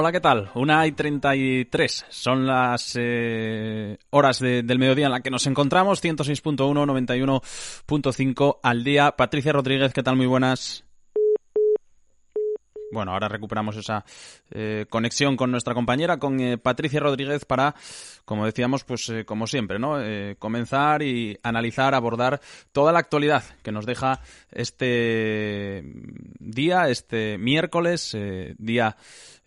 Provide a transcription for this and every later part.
Hola, ¿qué tal? Una y treinta y tres. Son las eh, horas del mediodía en la que nos encontramos. 106.1, 91.5 al día. Patricia Rodríguez, ¿qué tal? Muy buenas. Bueno, ahora recuperamos esa eh, conexión con nuestra compañera, con eh, Patricia Rodríguez, para, como decíamos, pues como siempre, ¿no? comenzar y analizar, abordar toda la actualidad que nos deja este día, este miércoles, día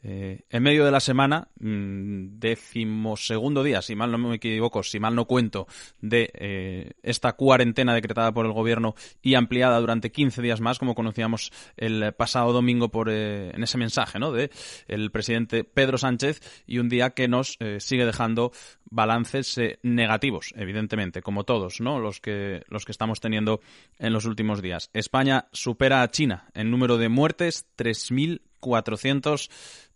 eh, en medio de la semana, mm, decimosegundo día, si mal no me equivoco, si mal no cuento, de eh, esta cuarentena decretada por el gobierno y ampliada durante 15 días más, como conocíamos el pasado domingo por, eh, en ese mensaje ¿no? de el presidente Pedro Sánchez y un día que nos sigue dejando balances negativos, evidentemente, como todos, ¿no? Los que, los que estamos teniendo en los últimos días. España supera a China en número de muertes, 3.400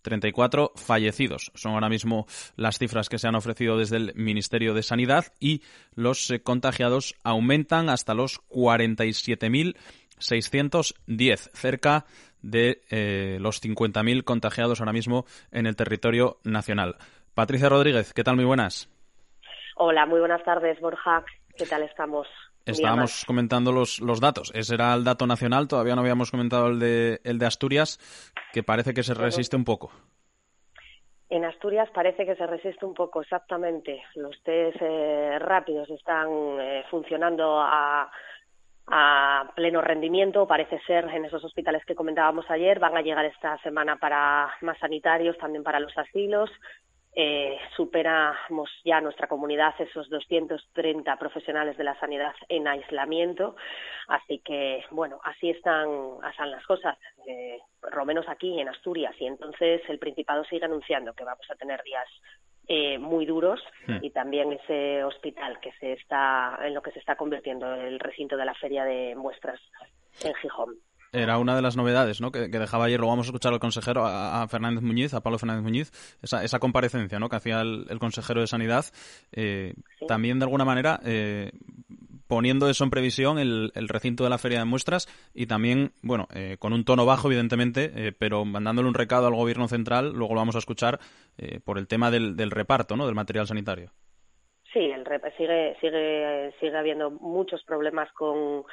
34 fallecidos. Son ahora mismo las cifras que se han ofrecido desde el Ministerio de Sanidad y los eh, contagiados aumentan hasta los 47.610, cerca de eh, los 50.000 contagiados ahora mismo en el territorio nacional. Patricia Rodríguez, ¿qué tal? Muy buenas. Hola, muy buenas tardes, Borja. ¿Qué tal estamos? Estábamos comentando los, los datos. Ese era el dato nacional, todavía no habíamos comentado el de, el de Asturias, que parece que se resiste un poco. En Asturias parece que se resiste un poco, exactamente. Los test eh, rápidos están eh, funcionando a, a pleno rendimiento, parece ser, en esos hospitales que comentábamos ayer. Van a llegar esta semana para más sanitarios, también para los asilos eh, superamos ya nuestra comunidad esos 230 profesionales de la sanidad en aislamiento. Así que, bueno, así están, están las cosas, eh, por lo menos aquí en Asturias. Y entonces el Principado sigue anunciando que vamos a tener días eh, muy duros hmm. y también ese hospital que se está en lo que se está convirtiendo el recinto de la feria de muestras en Gijón era una de las novedades ¿no? que, dejaba ayer. Lo vamos a escuchar al consejero, a, Fernández Muñiz, a Pablo Fernández Muñiz, esa, esa comparecencia ¿no? que hacía el, consejero de Sanidad. Eh, también, de alguna manera, eh, poniendo eso en previsión, el, recinto de la feria de muestras y también, bueno, eh, con un tono bajo, evidentemente, pero mandándole un recado al gobierno central, luego lo vamos a escuchar, por el tema del, del reparto ¿no? del material sanitario. Sí, el, sigue, sigue, sigue habiendo muchos problemas con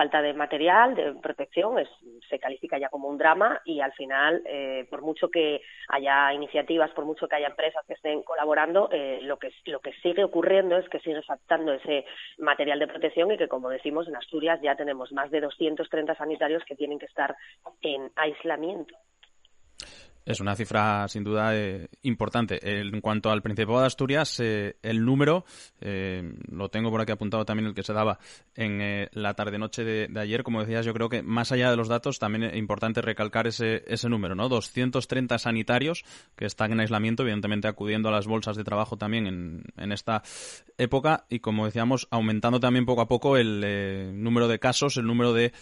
falta de material, de protección, es, se califica ya como un drama y al final, eh, por mucho que haya iniciativas, por mucho que haya empresas que estén colaborando, eh, lo, que, lo que sigue ocurriendo es que sigue faltando ese material de protección y que, como decimos, en Asturias ya tenemos más de 230 sanitarios que tienen que estar en aislamiento. Es una cifra sin duda eh, importante. En cuanto al Principado de Asturias, eh, el número, eh, lo tengo por aquí apuntado también el que se daba en la tarde-noche de, ayer. Como decías, yo creo que más allá de los datos, también es importante recalcar ese, ese número, ¿no? 230 sanitarios que están en aislamiento, evidentemente acudiendo a las bolsas de trabajo también en, en esta época y, como decíamos, aumentando también poco a poco el número de casos, el número de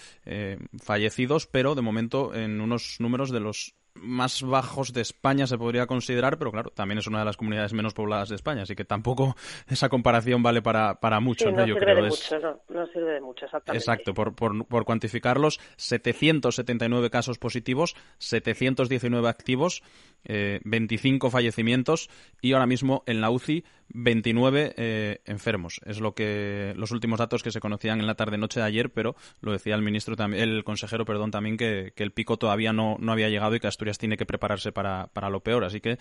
fallecidos, pero de momento en unos números de los más bajos de España se podría considerar, pero claro, también es una de las comunidades menos pobladas de España, así que tampoco esa comparación vale para, para mucho, ¿no? Yo sirve creo de mucho, no, no, sirve de mucho, exactamente. Exacto, por, por, por cuantificarlos, 779 casos positivos, 719 activos, eh, 25 fallecimientos y ahora mismo en la UCI 29 eh, enfermos. Es lo que los últimos datos que se conocían en la tarde-noche de ayer, pero lo decía el ministro también, el consejero, perdón, también que, que el pico todavía no, no había llegado y que Asturias tiene que prepararse para, para lo peor. Así que,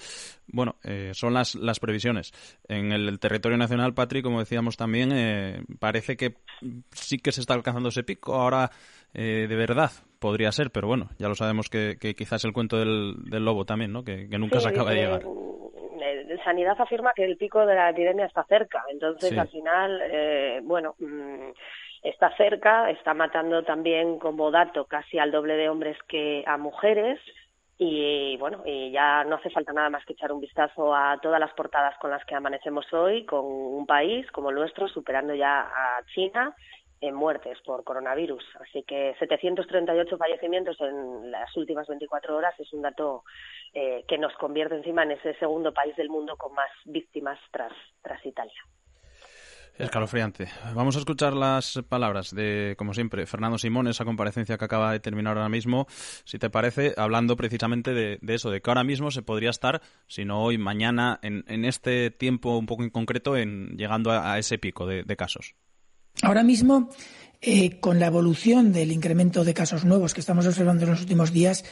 bueno, eh, son las, las previsiones. En el, territorio nacional, Patrick, como decíamos también, eh, parece que sí que se está alcanzando ese pico. Ahora, de verdad, podría ser, pero bueno, ya lo sabemos que, que quizás el cuento del, del lobo también, ¿no? Que, nunca se acaba de llegar Sanidad afirma que el pico de la epidemia está cerca. Entonces, al final, eh, bueno, mm, está cerca, está matando también como dato casi al doble de hombres que a mujeres. Y bueno, y ya no hace falta nada más que echar un vistazo a todas las portadas con las que amanecemos hoy, con un país como el nuestro superando ya a China en muertes por coronavirus. Así que 738 fallecimientos en las últimas 24 horas es un dato eh, que nos convierte encima en ese segundo país del mundo con más víctimas tras, tras Italia. Escalofriante. Vamos a escuchar las palabras de, como siempre, Fernando Simón, esa comparecencia que acaba de terminar ahora mismo, si te parece, hablando precisamente de, eso, de que ahora mismo se podría estar, si no hoy, mañana, en, en este tiempo un poco en concreto, en llegando a, ese pico de casos. Ahora mismo, eh, con la evolución del incremento de casos nuevos que estamos observando en los últimos días,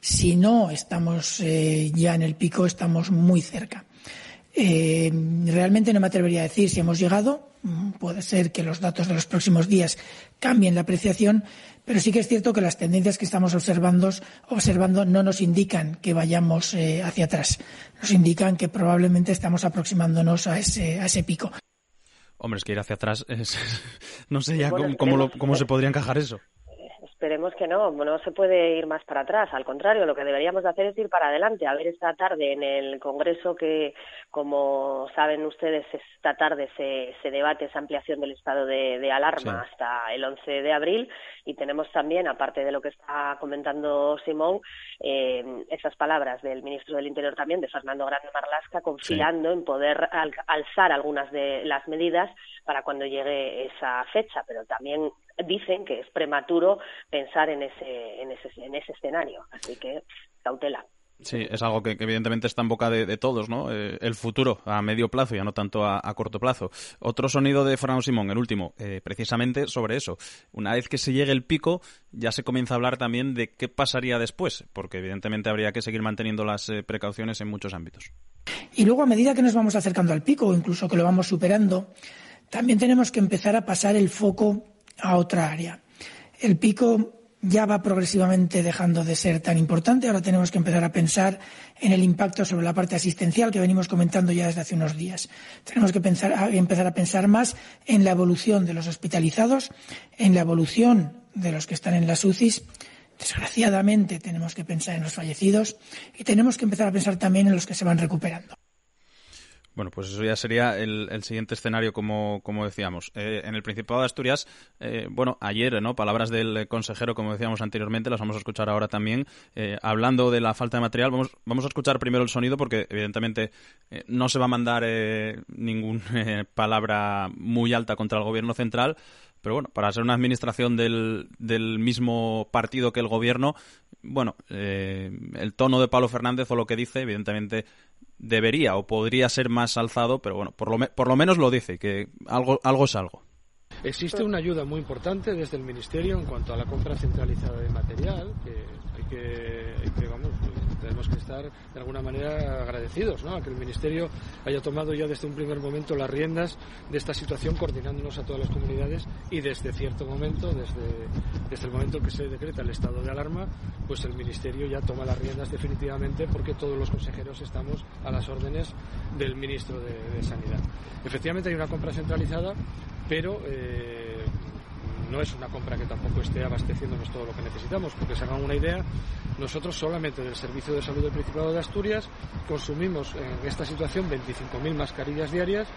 si no estamos eh, ya en el pico, estamos muy cerca. Eh, realmente no me atrevería a decir si hemos llegado. Mm, puede ser que los datos de los próximos días cambien la apreciación, pero sí que es cierto que las tendencias que estamos observando, no nos indican que vayamos hacia atrás. Nos indican que probablemente estamos aproximándonos a ese pico. Hombre, es que ir hacia atrás, no sé ya cómo, cómo, se podría encajar eso. Esperemos que no, no se puede ir más para atrás. Al contrario, lo que deberíamos hacer es ir para adelante. A ver esta tarde en el Congreso que, como saben ustedes, esta tarde se, se debate esa ampliación del estado de, alarma hasta el 11 de abril y tenemos también, aparte de lo que está comentando Simón, eh, esas palabras del ministro del Interior también, de Fernando Grande Marlasca, confiando en poder alzar algunas de las medidas para cuando llegue esa fecha, pero también dicen que es prematuro pensar en ese, en ese, en ese escenario. Así que cautela. Sí, es algo que, evidentemente está en boca de, todos, ¿no? Eh, el futuro a medio plazo, ya no tanto a, corto plazo. Otro sonido de Fernando Simón, el último, eh, precisamente sobre eso. Una vez que se llegue el pico, ya se comienza a hablar también de qué pasaría después, porque evidentemente habría que seguir manteniendo las eh, precauciones en muchos ámbitos. Y luego, a medida que nos vamos acercando al pico, o incluso que lo vamos superando, también tenemos que empezar a pasar el foco a otra área. El pico ya va progresivamente dejando de ser tan importante. Ahora tenemos que empezar a pensar en el impacto sobre la parte asistencial que venimos comentando ya desde hace unos días. Tenemos que empezar a pensar más en la evolución de los hospitalizados, en la evolución de los que están en las UCIs. Desgraciadamente tenemos que pensar en los fallecidos y tenemos que empezar a pensar también en los que se van recuperando. Bueno, pues eso ya sería el, siguiente escenario, como, como decíamos. Eh, en el Principado de Asturias, eh, bueno, ayer, ¿no? Palabras del consejero, como decíamos anteriormente, las vamos a escuchar ahora también. Eh, hablando de la falta de material, vamos, vamos a escuchar primero el sonido porque, evidentemente, no se va a mandar ninguna palabra muy alta contra el gobierno central. Pero bueno, para ser una administración del, del mismo partido que el gobierno, bueno, el tono de Pablo Fernández o lo que dice, evidentemente, debería o podría ser más alzado, pero bueno, por lo, por lo menos lo dice, que algo, algo es algo. Existe una ayuda muy importante desde el Ministerio en cuanto a la compra centralizada de material, que hay que, que estar de alguna manera agradecidos ¿no? a que el Ministerio haya tomado ya desde un primer momento las riendas de esta situación, coordinándonos a todas las comunidades y desde cierto momento, desde, desde el momento en que se decreta el estado de alarma, pues el Ministerio ya toma las riendas definitivamente porque todos los consejeros estamos a las órdenes del Ministro de, Sanidad. Efectivamente hay una compra centralizada, pero eh, no es una compra que tampoco esté abasteciéndonos todo lo que necesitamos, porque se hagan una idea, nosotros solamente del Servicio de Salud del Principado de Asturias consumimos en esta situación 25.000 mascarillas diarias.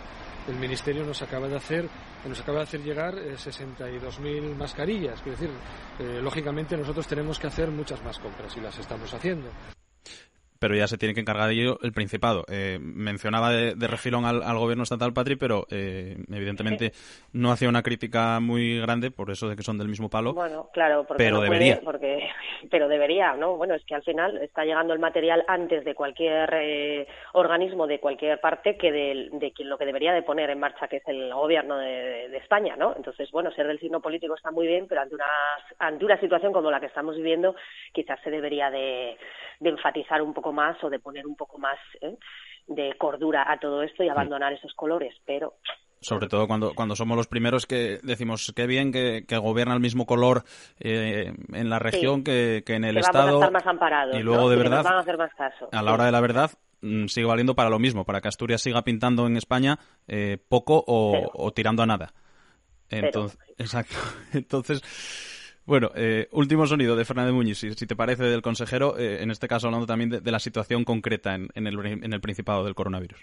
El Ministerio nos acaba de hacer, nos acaba de hacer llegar 62.000 eh, mascarillas. Es decir, eh, lógicamente nosotros tenemos que hacer muchas más compras y las estamos haciendo pero ya se tiene que encargar de ello el Principado. Eh, mencionaba de, refilón al, gobierno estatal, Patri, pero eh, evidentemente no hacía una crítica muy grande por eso de que son del mismo palo. Bueno, claro, porque pero debería. porque, pero debería, ¿no? Bueno, es que al final está llegando el material antes de cualquier eh, organismo de cualquier parte que de, de, quien lo que debería de poner en marcha, que es el gobierno de, de, España, ¿no? Entonces, bueno, ser del signo político está muy bien, pero ante una, ante una situación como la que estamos viviendo, quizás se debería de, de enfatizar un poco más o de poner un poco más ¿eh? de cordura a todo esto y abandonar esos colores, pero sobre todo cuando, cuando somos los primeros que decimos qué bien que, que gobierna el mismo color eh, en la región que, que, en el Estado. más amparados, y luego de verdad, a, hacer más caso. a la hora de la verdad, mm, sigue valiendo para lo mismo, para que Asturias siga pintando en España eh, poco o, tirando a nada. Entonces, exacto. Entonces, bueno, eh, último sonido de Fernández Muñiz, si, te parece, del consejero, eh, en este caso hablando también de, la situación concreta en, el, Principado del coronavirus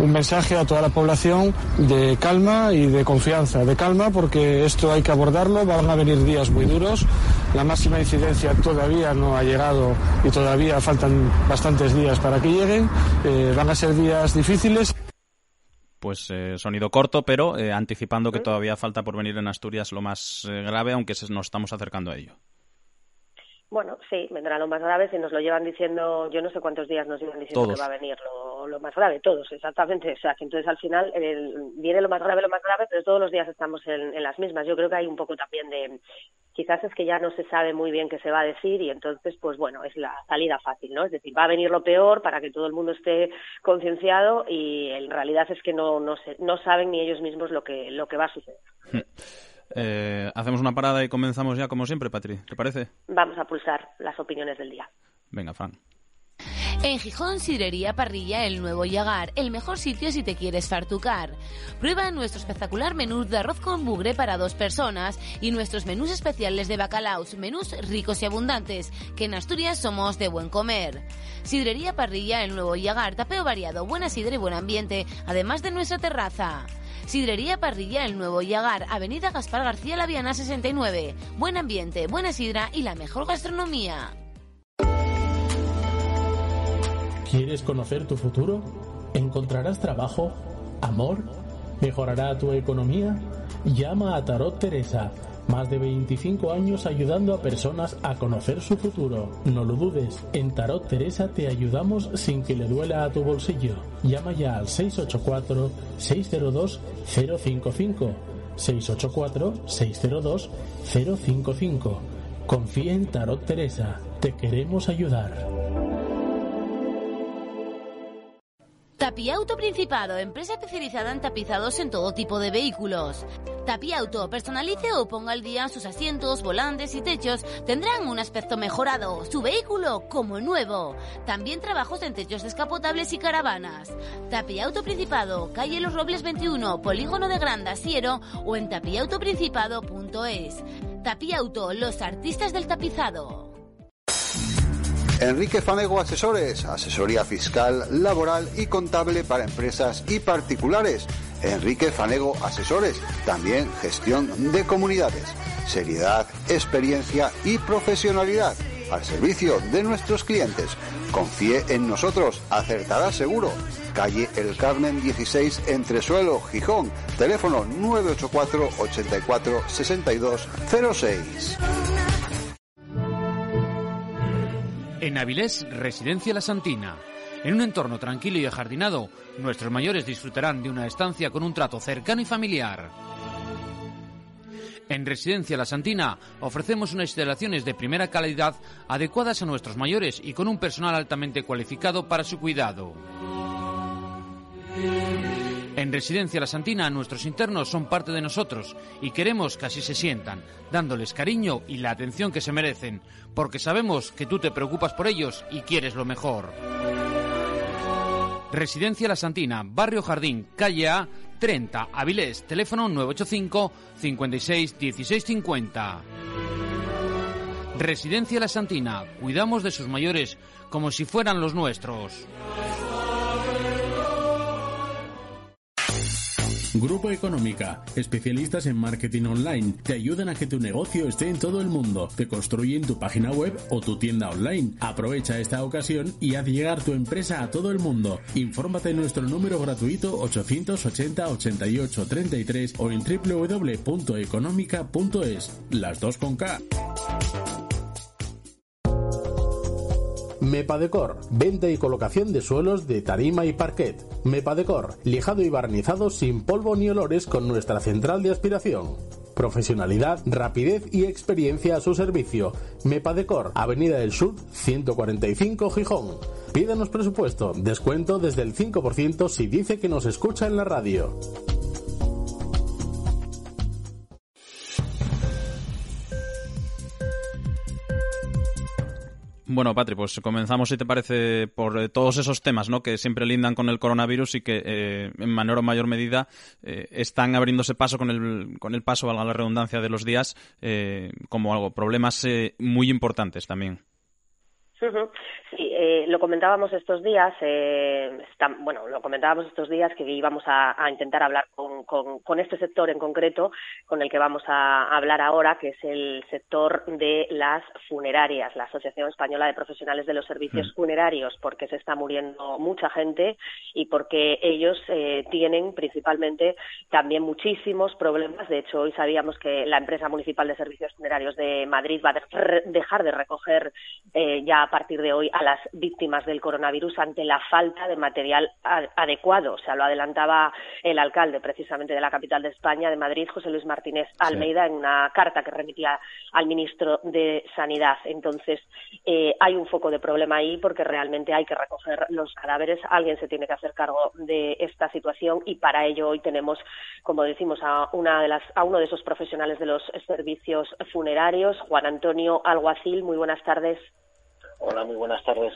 un mensaje a toda la población de calma y de confianza. De calma porque esto hay que abordarlo, van a venir días muy duros, la máxima incidencia todavía no ha llegado y todavía faltan bastantes días para que lleguen, eh, van a ser días difíciles. Pues eh, sonido corto, pero eh, anticipando que todavía falta por venir en Asturias lo más grave, aunque nos estamos acercando a ello. Bueno, sí, vendrá lo más grave. Si nos lo llevan diciendo, yo no sé cuántos días nos llevan diciendo que va a venir lo, lo, más grave, todos, exactamente. O sea, que entonces al final viene lo más grave, lo más grave, pero todos los días estamos en, en, las mismas. Yo creo que hay un poco también de, quizás es que ya no se sabe muy bien qué se va a decir y entonces, pues bueno, es la salida fácil, ¿no? Es decir, va a venir lo peor para que todo el mundo esté concienciado y en realidad es que no, no, se, no saben ni ellos mismos lo que, lo que va a suceder. Eh, hacemos una parada y comenzamos ya como siempre, Patri. ¿Te parece? Vamos a pulsar las opiniones del día. Venga, Fran. En Gijón, Sidrería Parrilla El Nuevo Yagar, el mejor sitio si te quieres fartucar. Prueba nuestro espectacular menú de arroz con bugre para dos personas y nuestros menús especiales de bacalaos, menús ricos y abundantes, que en Asturias somos de buen comer. Sidrería Parrilla El Nuevo Yagar, tapeo variado, buena sidra y buen ambiente, además de nuestra terraza. Sidrería Parrilla El Nuevo Yagar, Avenida Gaspar García Laviana 69. Buen ambiente, buena sidra y la mejor gastronomía. ¿Quieres conocer tu futuro? ¿Encontrarás trabajo? ¿Amor? ¿Mejorará tu economía? Llama a Tarot Teresa más de 25 años ayudando a personas a conocer su futuro. No lo dudes, en Tarot Teresa te ayudamos sin que le duela a tu bolsillo. Llama ya al 684-602-055. 684-602-055. Confía en Tarot Teresa. Te queremos ayudar. Tapiauto Principado, empresa especializada en tapizados en todo tipo de vehículos. Tapiauto, personalice o ponga al día sus asientos, volantes y techos, tendrán un aspecto mejorado, su vehículo como nuevo. También trabajos en techos descapotables y caravanas. Tapiauto Principado, calle Los Robles 21, Polígono de Granda, Siero o en tapiautoprincipado.es. Tapiauto, los artistas del tapizado. Enrique Fanego Asesores, asesoría fiscal, laboral y contable para empresas y particulares. Enrique Fanego Asesores, también gestión de comunidades. Seriedad, experiencia y profesionalidad al servicio de nuestros clientes. Confíe en nosotros, acertará seguro. Calle El Carmen 16, Entresuelo, Gijón. Teléfono 984 84 62 06. En Avilés, Residencia La Santina. En un entorno tranquilo y ajardinado, nuestros mayores disfrutarán de una estancia con un trato cercano y familiar. En Residencia La Santina ofrecemos unas instalaciones de primera calidad adecuadas a nuestros mayores y con un personal altamente cualificado para su cuidado. En Residencia La Santina, nuestros internos son parte de nosotros y queremos que así se sientan, dándoles cariño y la atención que se merecen, porque sabemos que tú te preocupas por ellos y quieres lo mejor. Residencia La Santina, Barrio Jardín, calle A, 30, Avilés, teléfono 985 56 16 50. Residencia La Santina, cuidamos de sus mayores como si fueran los nuestros. Grupo Económica, especialistas en marketing online, te ayudan a que tu negocio esté en todo el mundo, te construyen tu página web o tu tienda online. Aprovecha esta ocasión y haz llegar tu empresa a todo el mundo. Infórmate en nuestro número gratuito 880 88 33 o en www.económica.es. Las dos con K. Mepadecor, venta y colocación de suelos de tarima y parquet. Mepadecor, lijado y barnizado sin polvo ni olores con nuestra central de aspiración. Profesionalidad, rapidez y experiencia a su servicio. Mepadecor, Avenida del Sur, 145 Gijón. Pídanos presupuesto, descuento desde el 5% si dice que nos escucha en la radio. Bueno, Patri, pues comenzamos, si te parece, por eh, todos esos temas ¿no? que siempre lindan con el coronavirus y que eh, en menor o mayor medida eh, están abriéndose paso con el, con el paso, valga la redundancia, de los días como algo, problemas muy importantes también. Sí, eh, lo comentábamos estos días, eh, bueno, lo comentábamos estos días que íbamos a, intentar hablar con, con, este sector en concreto, con el que vamos a hablar ahora, que es el sector de las funerarias, la Asociación Española de Profesionales de los Servicios mm. Funerarios, porque se está muriendo mucha gente y porque ellos eh, tienen principalmente también muchísimos problemas. De hecho, hoy sabíamos que la empresa municipal de servicios funerarios de Madrid va a dejar de recoger eh, ya a partir de hoy a las víctimas del coronavirus ante la falta de material adecuado. O sea, lo adelantaba el alcalde precisamente de la capital de España, de Madrid, José Luis Martínez Almeida, en una carta que remitía al ministro de Sanidad. Entonces, eh, hay un foco de problema ahí porque realmente hay que recoger los cadáveres. Alguien se tiene que hacer cargo de esta situación y para ello hoy tenemos, como decimos, a, una de las, a uno de esos profesionales de los servicios funerarios, Juan Antonio Alguacil. Muy buenas tardes. Hola, muy buenas tardes.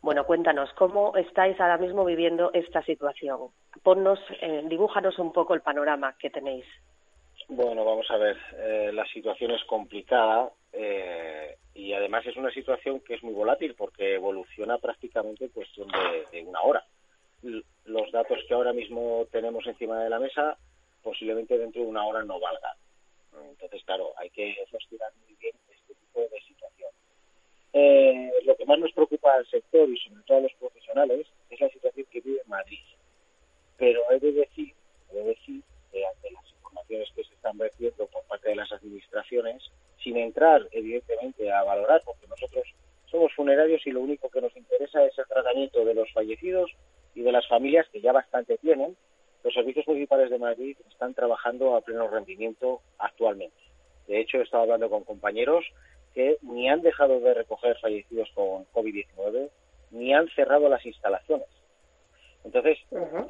Bueno, cuéntanos, ¿cómo estáis ahora mismo viviendo esta situación? Ponnos, eh, dibújanos un poco el panorama que tenéis. Bueno, vamos a ver, eh, la situación es complicada eh, y además es una situación que es muy volátil porque evoluciona prácticamente en cuestión de, una hora. los datos que ahora mismo tenemos encima de la mesa posiblemente dentro de una hora no valgan. Entonces, claro, hay que gestionar muy bien este tipo de situación. Eh, lo que más nos preocupa al sector y sobre todo a los profesionales es la situación que vive Madrid. Pero he de decir, he de decir que ante las informaciones que se están vertiendo por parte de las administraciones, sin entrar evidentemente a valorar, porque nosotros somos funerarios y lo único que nos interesa es el tratamiento de los fallecidos y de las familias que ya bastante tienen, los servicios municipales de Madrid están trabajando a pleno rendimiento actualmente. De hecho, he estado hablando con compañeros que ni han dejado de recoger fallecidos con COVID-19, ni han cerrado las instalaciones. Entonces,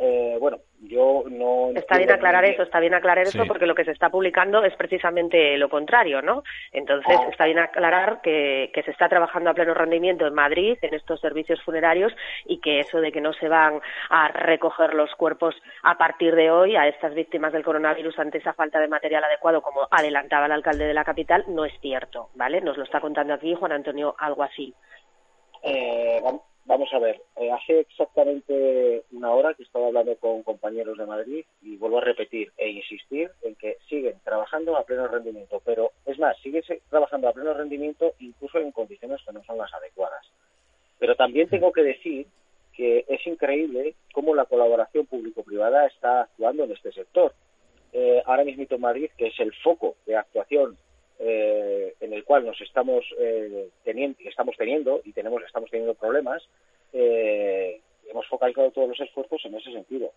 eh, bueno, yo no... Está bien aclarar eso, está bien aclarar eso porque lo que se está publicando es precisamente lo contrario, ¿no? Entonces, ah. está bien aclarar que, que se está trabajando a pleno rendimiento en Madrid, en estos servicios funerarios, y que eso de que no se van a recoger los cuerpos a partir de hoy a estas víctimas del coronavirus ante esa falta de material adecuado, como adelantaba el alcalde de la capital, no es cierto, ¿vale? Nos lo está contando aquí Juan Antonio Alguacil. Eh, Vamos a ver, eh, hace exactamente una hora que estaba hablando con compañeros de Madrid y vuelvo a repetir e insistir en que siguen trabajando a pleno rendimiento, pero es más, siguen trabajando a pleno rendimiento incluso en condiciones que no son las adecuadas. Pero también tengo que decir que es increíble cómo la colaboración público-privada está actuando en este sector. Eh, ahora mismo Madrid, que es el foco de actuación eh, en el cual nos estamos eh, teniendo, estamos teniendo y tenemos estamos teniendo problemas, eh, hemos focalizado todos los esfuerzos en ese sentido.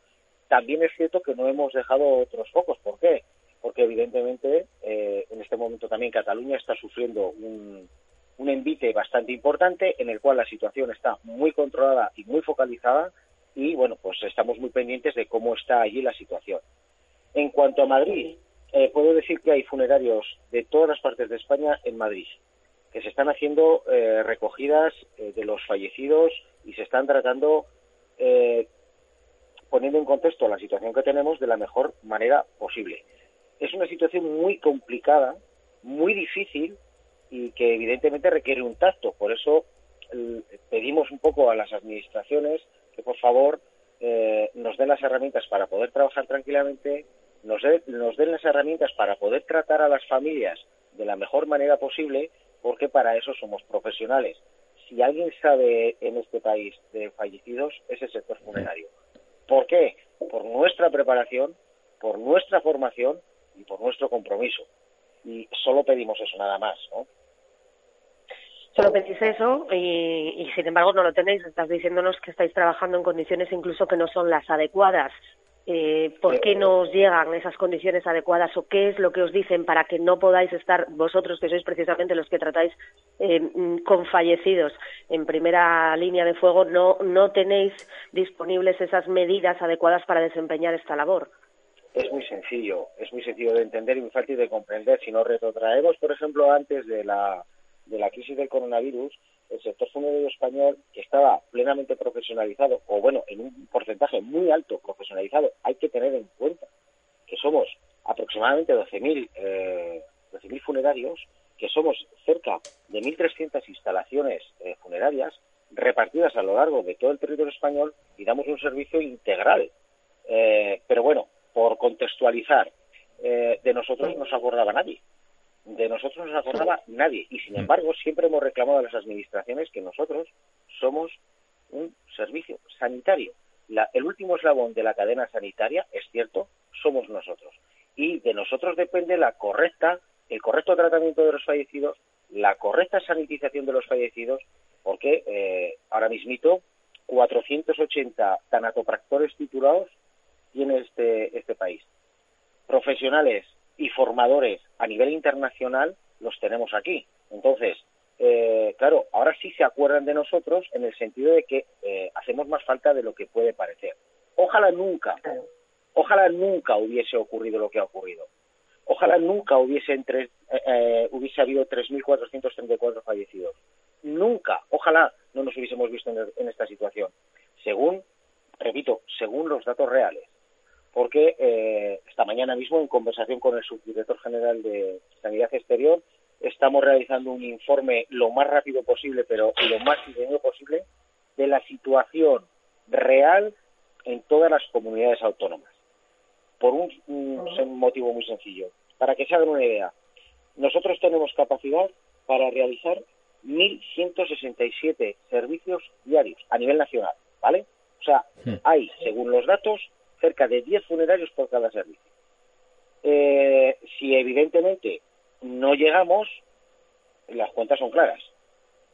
También es cierto que no hemos dejado otros focos. ¿Por qué? Porque evidentemente en este momento también Cataluña está sufriendo un, un envite bastante importante en el cual la situación está muy controlada y muy focalizada y bueno, pues estamos muy pendientes de cómo está allí la situación. En cuanto a Madrid, eh, puedo decir que hay funerarios de todas las partes de España en Madrid, que se están haciendo eh, recogidas eh, de los fallecidos y se están tratando, poniendo en contexto la situación que tenemos de la mejor manera posible. Es una situación muy complicada, muy difícil y que evidentemente requiere un tacto. Por eso pedimos un poco a las administraciones que por favor nos den las herramientas para poder trabajar tranquilamente, nos, den las herramientas para poder tratar a las familias de la mejor manera posible, porque para eso somos profesionales. Si alguien sabe en este país de fallecidos, es el sector funerario. ¿Por qué? Por nuestra preparación, por nuestra formación y por nuestro compromiso. Y solo pedimos eso, nada más, ¿no? Solo pedís eso y, y, sin embargo no lo tenéis. Estás diciéndonos que estáis trabajando en condiciones incluso que no son las adecuadas eh, por qué no os llegan esas condiciones adecuadas o qué es lo que os dicen para que no podáis estar vosotros, que sois precisamente los que tratáis eh, mm, con fallecidos en primera línea de fuego, no, no tenéis disponibles esas medidas adecuadas para desempeñar esta labor. Es muy sencillo, es muy sencillo de entender y muy fácil de comprender. Si nos retrotraemos, por ejemplo, antes de la de la crisis del coronavirus, el sector funerario español, estaba plenamente profesionalizado, o bueno, en un porcentaje muy alto profesionalizado, hay que tener en cuenta que somos aproximadamente 12.000 eh, funerarios, que somos cerca de 1.300 instalaciones eh, funerarias repartidas a lo largo de todo el territorio español y damos un servicio integral. Eh, pero bueno, por contextualizar, eh, de nosotros no se acordaba nadie. De nosotros no se acordaba nadie. Y sin embargo, siempre hemos reclamado a las administraciones que nosotros somos un servicio sanitario. el último eslabón de la cadena sanitaria, es cierto, somos nosotros. Y de nosotros depende la correcta, el correcto tratamiento de los fallecidos, la correcta sanitización de los fallecidos, porque eh, ahora mismito 480 tanatopractores titulados tiene este, este país profesionales y formadores a nivel internacional los tenemos aquí. Entonces, eh, claro, ahora sí se acuerdan de nosotros en el sentido de que eh, hacemos más falta de lo que puede parecer. Ojalá nunca, ojalá nunca hubiese ocurrido lo que ha ocurrido. Ojalá nunca hubiese, entre, eh, hubiese habido 3.434 fallecidos. Nunca, ojalá no nos hubiésemos visto en esta situación. Según, repito, según los datos reales porque eh, esta mañana mismo, en conversación con el subdirector general de Sanidad Exterior, estamos realizando un informe lo más rápido posible, pero lo más detenido posible, de la situación real en todas las comunidades autónomas. Por un, un motivo muy sencillo. Para que se hagan una idea, nosotros tenemos capacidad para realizar 1.167 servicios diarios a nivel nacional, ¿vale? O sea, hay, según los datos, cerca de 10 funerarios por cada servicio. Eh, si evidentemente no llegamos, las cuentas son claras.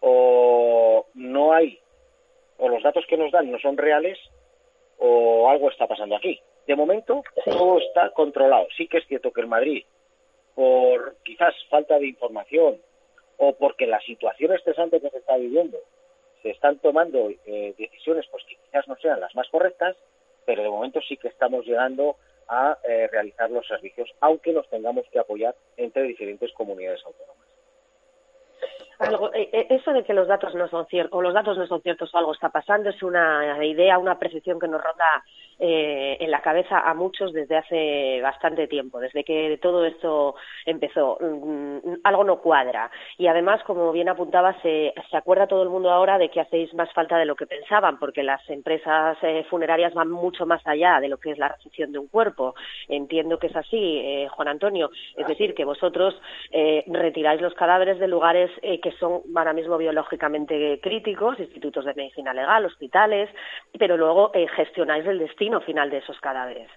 O no hay, o los datos que nos dan no son reales, o algo está pasando aquí. De momento, todo está controlado. Sí que es cierto que el Madrid, por quizás falta de información, o porque la situación estresante que se está viviendo, se están tomando eh, decisiones pues que quizás no sean las más correctas, pero de momento sí que estamos llegando a eh, realizar los servicios, aunque nos tengamos que apoyar entre diferentes comunidades autónomas. Eh, eh, eso de que los datos no son ciertos o los datos no son ciertos o algo está pasando es una idea, una percepción que nos ronda eh, en la cabeza a muchos desde hace bastante tiempo, desde que todo esto empezó. Mm, algo no cuadra. Y además, como bien apuntaba, se, se, acuerda todo el mundo ahora de que hacéis más falta de lo que pensaban, porque las empresas eh, funerarias van mucho más allá de lo que es la recepción de un cuerpo. Entiendo que es así, eh, Juan Antonio. Es decir, que vosotros retiráis los cadáveres de lugares que son ahora mismo biológicamente críticos, institutos de medicina legal, hospitales, pero luego gestionáis el destino final de esos cadáveres.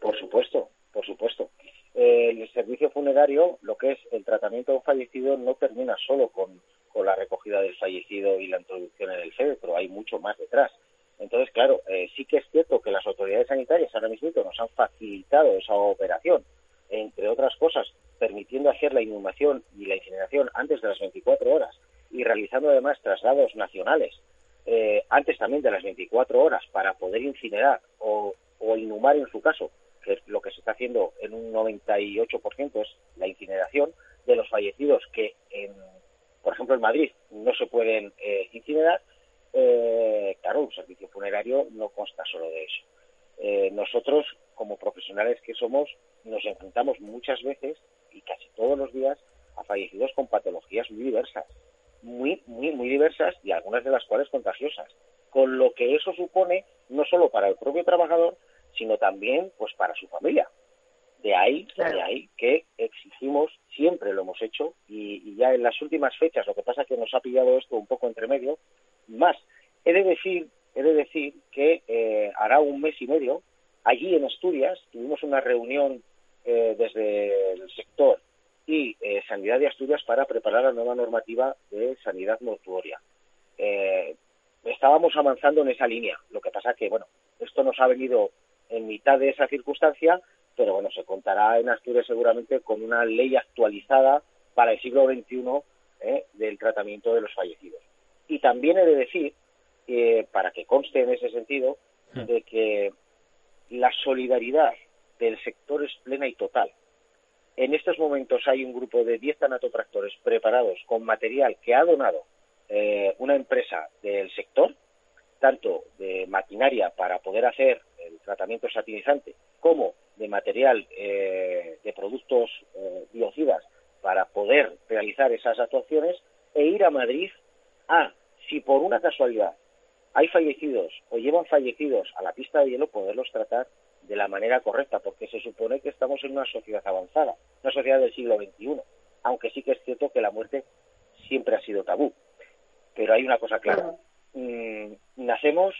Por supuesto, por supuesto. el servicio funerario, lo que es el tratamiento de un fallecido, no termina solo con, la recogida del fallecido y la introducción en el féretro, hay mucho más detrás. Entonces, claro, eh, sí que es cierto que las autoridades sanitarias ahora mismo nos han facilitado esa operación, entre otras cosas, permitiendo hacer la inhumación y la incineración antes de las 24 horas y realizando además traslados nacionales eh, antes también de las 24 horas para poder incinerar o, inhumar en su caso, que es lo que se está haciendo en un 98% es la incineración de los fallecidos que, en, por ejemplo, en Madrid no se pueden eh, incinerar, eh, claro, un servicio funerario no consta solo de eso. nosotros, como profesionales que somos, nos enfrentamos muchas veces y casi todos los días a fallecidos con patologías muy diversas muy, muy, muy diversas y algunas de las cuales contagiosas, con lo que eso supone no solo para el propio trabajador, sino también pues para su familia. De ahí, de ahí que exigimos, siempre lo hemos hecho, y, ya en las últimas fechas, lo que pasa es que nos ha pillado esto un poco entre medio, más. He de decir, he de decir que eh, hará un mes y medio, allí en Asturias, tuvimos una reunión eh, desde el sector y eh, Sanidad de Asturias para preparar la nueva normativa de sanidad mortuoria. Eh, estábamos avanzando en esa línea. Lo que pasa que, bueno, esto nos ha venido en mitad de esa circunstancia, pero bueno, se contará en Asturias seguramente con una ley actualizada para el siglo XXI eh, del tratamiento de los fallecidos. Y también he de decir, para que conste en ese sentido, de que la solidaridad del sector es plena y total En estos momentos hay un grupo de 10 tanatotractores preparados con material que ha donado eh, una empresa del sector, tanto de maquinaria para poder hacer el tratamiento satinizante como de material eh, de productos eh, biocidas para poder realizar esas actuaciones e ir a Madrid a, si por una casualidad hay fallecidos o llevan fallecidos a la pista de hielo, poderlos tratar de la manera correcta, porque se supone que estamos en una sociedad avanzada, una sociedad del siglo XXI, aunque sí que es cierto que la muerte siempre ha sido tabú. Pero hay una cosa clara, mm, nacemos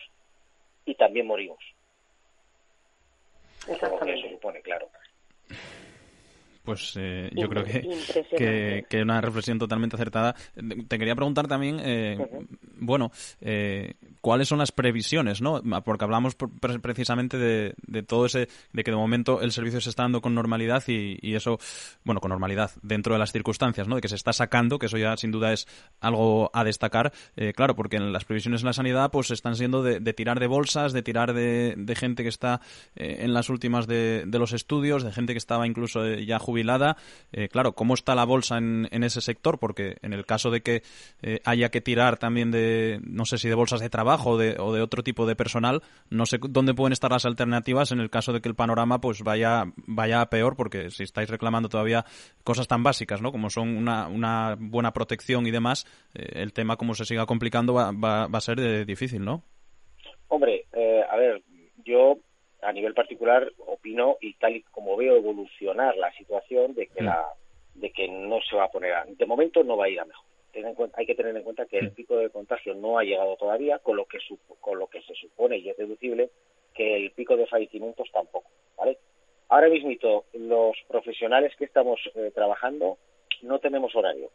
y también morimos. Eso se supone, claro pues eh, yo creo que, que, una reflexión totalmente acertada. Te quería preguntar también, eh, bueno, eh, ¿cuáles son las previsiones? ¿no? Porque hablamos precisamente de, de, todo ese, de que de momento el servicio se está dando con normalidad y, y, eso, bueno, con normalidad dentro de las circunstancias, ¿no? De que se está sacando, que eso ya sin duda es algo a destacar, claro, porque en las previsiones en la sanidad pues están siendo de, de tirar de bolsas, de tirar de, de gente que está en las últimas de, de los estudios, de gente que estaba incluso ya jubilada eh, claro, ¿cómo está la bolsa en, ese sector? Porque en el caso de que eh, haya que tirar también de, no sé si de bolsas de trabajo o de, otro tipo de personal, no sé dónde pueden estar las alternativas en el caso de que el panorama pues vaya, vaya a peor, porque si estáis reclamando todavía cosas tan básicas, ¿no? Como son una, una buena protección y demás, eh, el tema como se siga complicando va, va, a ser difícil, ¿no? Hombre, a ver, yo a nivel particular opino y tal y como veo evolucionar la situación de que mm. la de que no se va a poner a, de momento no va a ir a mejor hay que tener en cuenta que el mm. pico de contagio no ha llegado todavía con lo que con lo que se supone y es deducible que el pico de fallecimientos tampoco vale ahora mismo los profesionales que estamos eh, trabajando no tenemos horario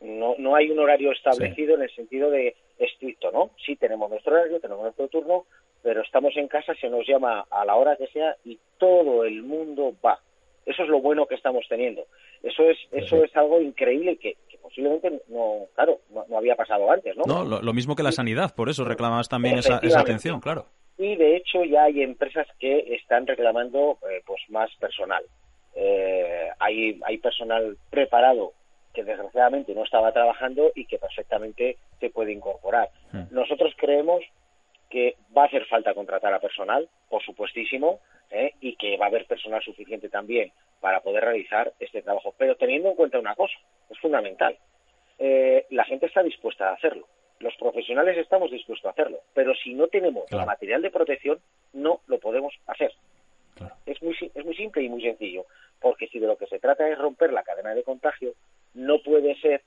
no, no hay un horario establecido en el sentido de estricto, ¿no? Sí tenemos nuestro horario, tenemos nuestro turno, pero estamos en casa, se nos llama a la hora que sea y todo el mundo va. Eso es lo bueno que estamos teniendo. Eso es, eso es algo increíble que, posiblemente no, claro, no, había pasado antes, ¿no? No, lo, mismo que la sanidad, por eso reclamabas también esa, esa atención, claro. Y de hecho ya hay empresas que están reclamando eh, pues más personal. Eh, hay, hay personal preparado que desgraciadamente no estaba trabajando y que perfectamente se puede incorporar. Hmm. Nosotros creemos que va a hacer falta contratar a personal, por supuestísimo, ¿eh? y que va a haber personal suficiente también para poder realizar este trabajo. Pero teniendo en cuenta una cosa, es fundamental, eh, la gente está dispuesta a hacerlo, los profesionales estamos dispuestos a hacerlo, pero si no tenemos material de protección, no lo podemos hacer. Es, muy, es muy simple y muy sencillo, porque si de lo que se trata es romper la cadena de contagio, no puede ser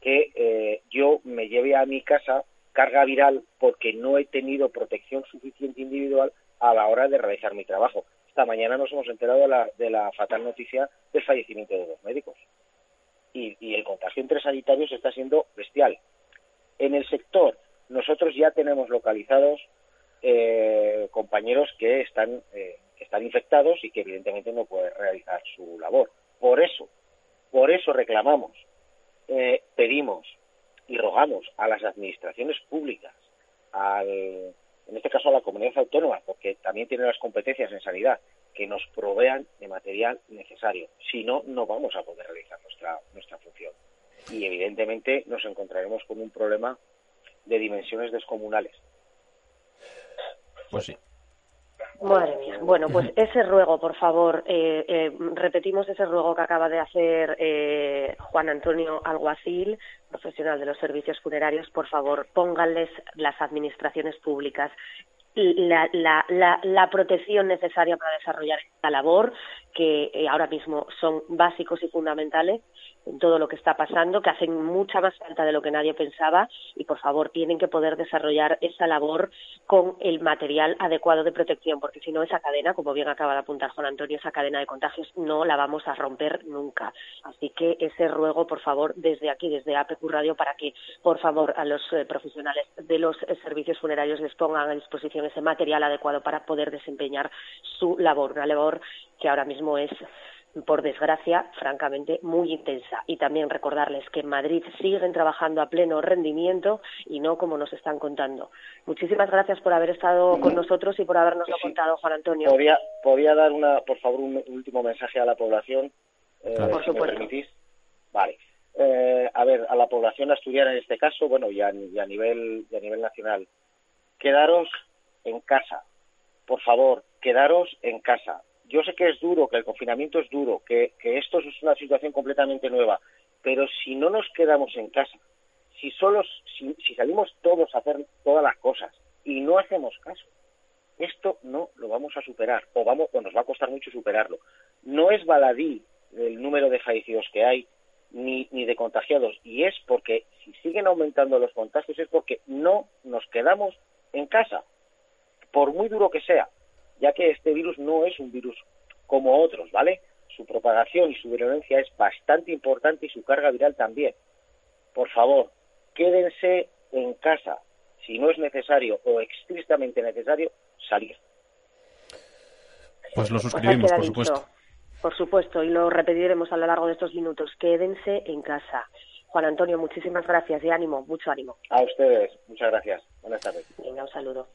que eh, yo me lleve a mi casa carga viral porque no he tenido protección suficiente individual a la hora de realizar mi trabajo. Esta mañana nos hemos enterado de la, fatal noticia del fallecimiento de dos médicos. Y, el contagio entre sanitarios está siendo bestial. En el sector, nosotros ya tenemos localizados eh, compañeros que están, eh, que están infectados y que evidentemente no pueden realizar su labor. Por eso, por eso reclamamos, eh, pedimos y rogamos a las administraciones públicas, al, en este caso a la comunidad autónoma, porque también tiene las competencias en sanidad, que nos provean de material necesario. Si no, no vamos a poder realizar nuestra, nuestra función. Y evidentemente nos encontraremos con un problema de dimensiones descomunales. Pues sí. Madre mía. Bueno, pues ese ruego, por favor, eh, eh, repetimos ese ruego que acaba de hacer eh, Juan Antonio Alguacil, profesional de los servicios funerarios. Por favor, pónganles las administraciones públicas la, la, la, la protección necesaria para desarrollar esta labor, que ahora mismo son básicos y fundamentales en todo lo que está pasando, que hacen mucha más falta de lo que nadie pensaba y, por favor, tienen que poder desarrollar esa labor con el material adecuado de protección, porque si no, esa cadena, como bien acaba de apuntar Juan Antonio, esa cadena de contagios no la vamos a romper nunca. Así que ese ruego, por favor, desde aquí, desde APQ Radio, para que, por favor, a los eh, profesionales de los eh, servicios funerarios les pongan a disposición ese material adecuado para poder desempeñar su labor, una labor que ahora mismo es por desgracia, francamente, muy intensa. Y también recordarles que en Madrid siguen trabajando a pleno rendimiento y no como nos están contando. Muchísimas gracias por haber estado con nosotros y por habernos contado, Juan Antonio. ¿Podría, dar, una, por favor, un último mensaje a la población? Por supuesto. Vale. a ver, a la población asturiana en este caso, bueno, y a, nivel, y a nivel nacional, quedaros en casa. Por favor, quedaros en casa. Yo sé que es duro, que el confinamiento es duro, que, esto es una situación completamente nueva, pero si no nos quedamos en casa, si solos, si, salimos todos a hacer todas las cosas y no hacemos caso, esto no lo vamos a superar o vamos o nos va a costar mucho superarlo. No es baladí el número de fallecidos que hay ni, ni de contagiados y es porque si siguen aumentando los contagios es porque no nos quedamos en casa, por muy duro que sea, ya que este virus no es un virus como otros, ¿vale? Su propagación y su virulencia es bastante importante y su carga viral también. Por favor, quédense en casa. Si no es necesario o estrictamente necesario, salir. Pues lo suscribimos, por supuesto. Por supuesto, y lo repetiremos a lo largo de estos minutos. Quédense en casa. Juan Antonio, muchísimas gracias y ánimo, mucho ánimo. A ustedes, muchas gracias. Buenas tardes. Venga, un saludo.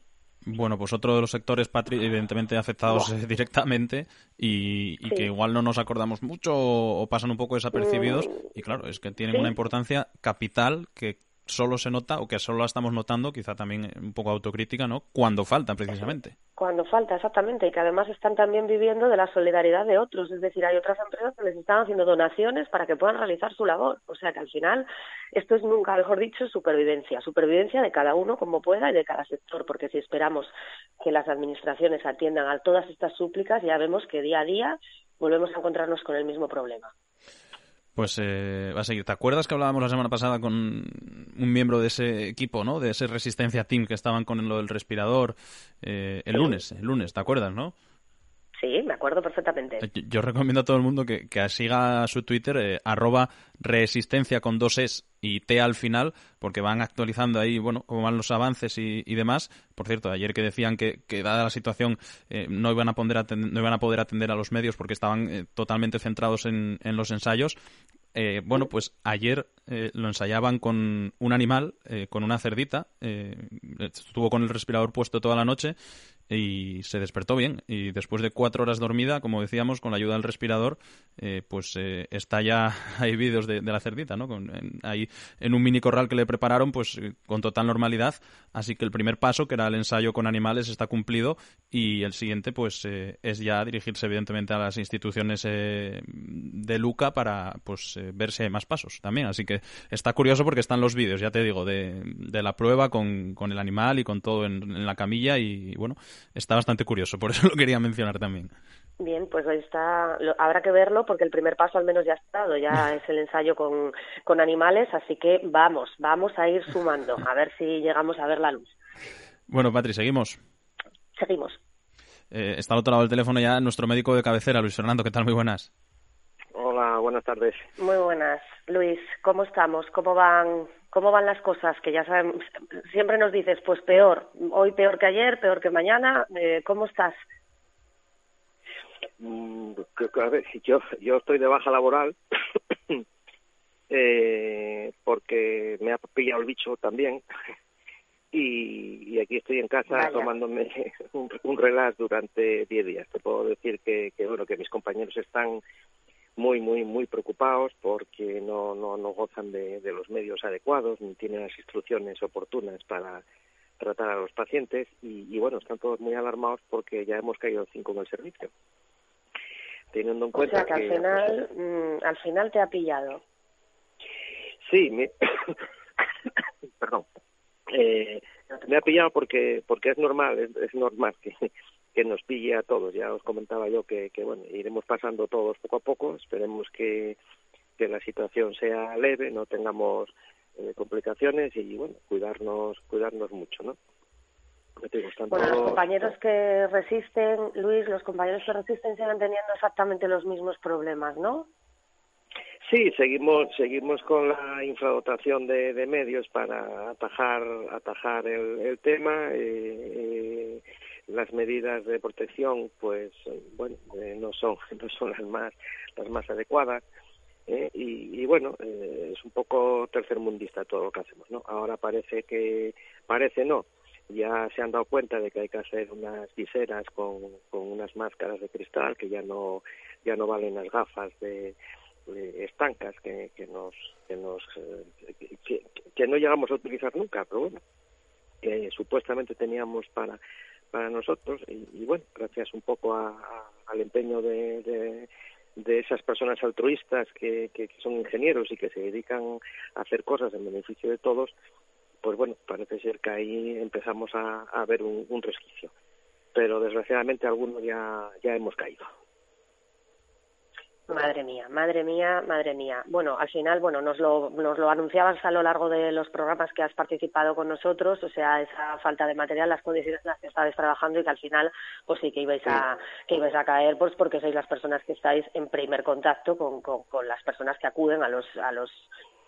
Bueno, pues otro de los sectores, Patri, evidentemente afectados directamente y, que igual no nos acordamos mucho o, pasan un poco desapercibidos. Mm. Y claro, es que tienen una importancia capital que solo se nota o que solo la estamos notando, quizá también un poco autocrítica, ¿no? Cuando faltan, precisamente. Cuando falta, exactamente, y que además están también viviendo de la solidaridad de otros, es decir, hay otras empresas que les están haciendo donaciones para que puedan realizar su labor, o sea que al final esto es nunca, mejor dicho, supervivencia, supervivencia de cada uno como pueda y de cada sector, porque si esperamos que las administraciones atiendan a todas estas súplicas, ya vemos que día a día volvemos a encontrarnos con el mismo problema. Pues eh, va a seguir. ¿Te acuerdas que hablábamos la semana pasada con un miembro de ese equipo, ¿no? De ese Resistencia Team que estaban con lo del respirador eh, el lunes, el lunes, ¿te acuerdas, no? Sí, me acuerdo perfectamente. Eh, yo, recomiendo a todo el mundo que, que siga su Twitter, eh, arroba resistencia con dos es y T al final, porque van actualizando ahí, bueno, cómo van los avances y, demás. Por cierto, ayer que decían que, que dada la situación eh, no, iban a poder atender, no iban a poder atender a los medios porque estaban totalmente centrados en, en los ensayos, bueno, pues ayer lo ensayaban con un animal, con una cerdita, estuvo con el respirador puesto toda la noche y se despertó bien. Y después de cuatro horas dormida, como decíamos, con la ayuda del respirador, eh, pues eh, está ya, hay vídeos de, la cerdita, ¿no? Con, ahí en un mini corral que le prepararon, pues eh, con total normalidad. Así que el primer paso, que era el ensayo con animales, está cumplido y el siguiente, pues es ya dirigirse evidentemente a las instituciones de Luca para, pues, ver si hay más pasos también. Así que está curioso porque están los vídeos, ya te digo, de, de la prueba con, con, el animal y con todo en, en la camilla y, bueno, está bastante curioso, por eso lo quería mencionar también. Bien, pues ahí está, habrá que verlo porque el primer paso al menos ya ha estado, ya es el ensayo con, con animales, así que vamos, vamos a ir sumando, a ver si llegamos a ver la luz. Bueno, Patri, ¿seguimos? Seguimos. Eh, está al otro lado del teléfono ya nuestro médico de cabecera, Luis Fernando, ¿qué tal? Muy buenas. Hola, buenas tardes. Muy buenas. Luis, ¿cómo estamos? ¿Cómo van ¿Cómo van las cosas? Que ya sabemos, siempre nos dices, pues peor, hoy peor que ayer, peor que mañana, eh, ¿cómo estás? Mm, a ver, yo, yo estoy de baja laboral eh, porque me ha pillado el bicho también y, aquí estoy en casa tomándome un, un relax durante 10 días. Te puedo decir que, que, bueno, que mis compañeros están muy, muy, muy preocupados porque no, no, no gozan de, de los medios adecuados ni tienen las instrucciones oportunas para tratar a los pacientes y, y, bueno, están todos muy alarmados porque ya hemos caído cinco en el servicio. Teniendo en cuenta o sea que, al final, mm, al final te ha pillado. Sí, me... perdón. Eh, me ha pillado porque porque es normal, es, es normal que que nos pille a todos. Ya os comentaba yo que, que bueno, iremos pasando todos poco a poco. Esperemos que, que la situación sea leve, no tengamos eh, complicaciones y bueno, cuidarnos, cuidarnos mucho, ¿no? Bueno, los compañeros que resisten, Luis, los compañeros que resisten siguen teniendo exactamente los mismos problemas, ¿no? Sí, seguimos seguimos con la infradotación de, de medios para atajar atajar el, el tema. Eh, eh, las medidas de protección pues bueno eh, no son no son las más las más adecuadas eh, y, y, bueno eh, es un poco tercermundista todo lo que hacemos no ahora parece que parece no. Ya se han dado cuenta de que hay que hacer unas viseras con, con unas máscaras de cristal que ya no ya no valen las gafas de eh, estancas que, que nos que nos que, que, no llegamos a utilizar nunca pero bueno que supuestamente teníamos para para nosotros y, bueno gracias un poco a, al empeño de, de, de esas personas altruistas que, que, son ingenieros y que se dedican a hacer cosas en beneficio de todos pues bueno parece ser que ahí empezamos a, a ver un, un resquicio. Pero desgraciadamente algunos ya ya hemos caído Madre mía, madre mía, madre mía. Bueno, al final, bueno, nos lo, nos lo anunciabas a lo largo de los programas que has participado con nosotros, o sea, esa falta de material, las condiciones en las que estabais trabajando y que al final, pues sí que ibais a, que ibais a caer, pues porque sois las personas que estáis en primer contacto con, con, con las personas que acuden a los, a los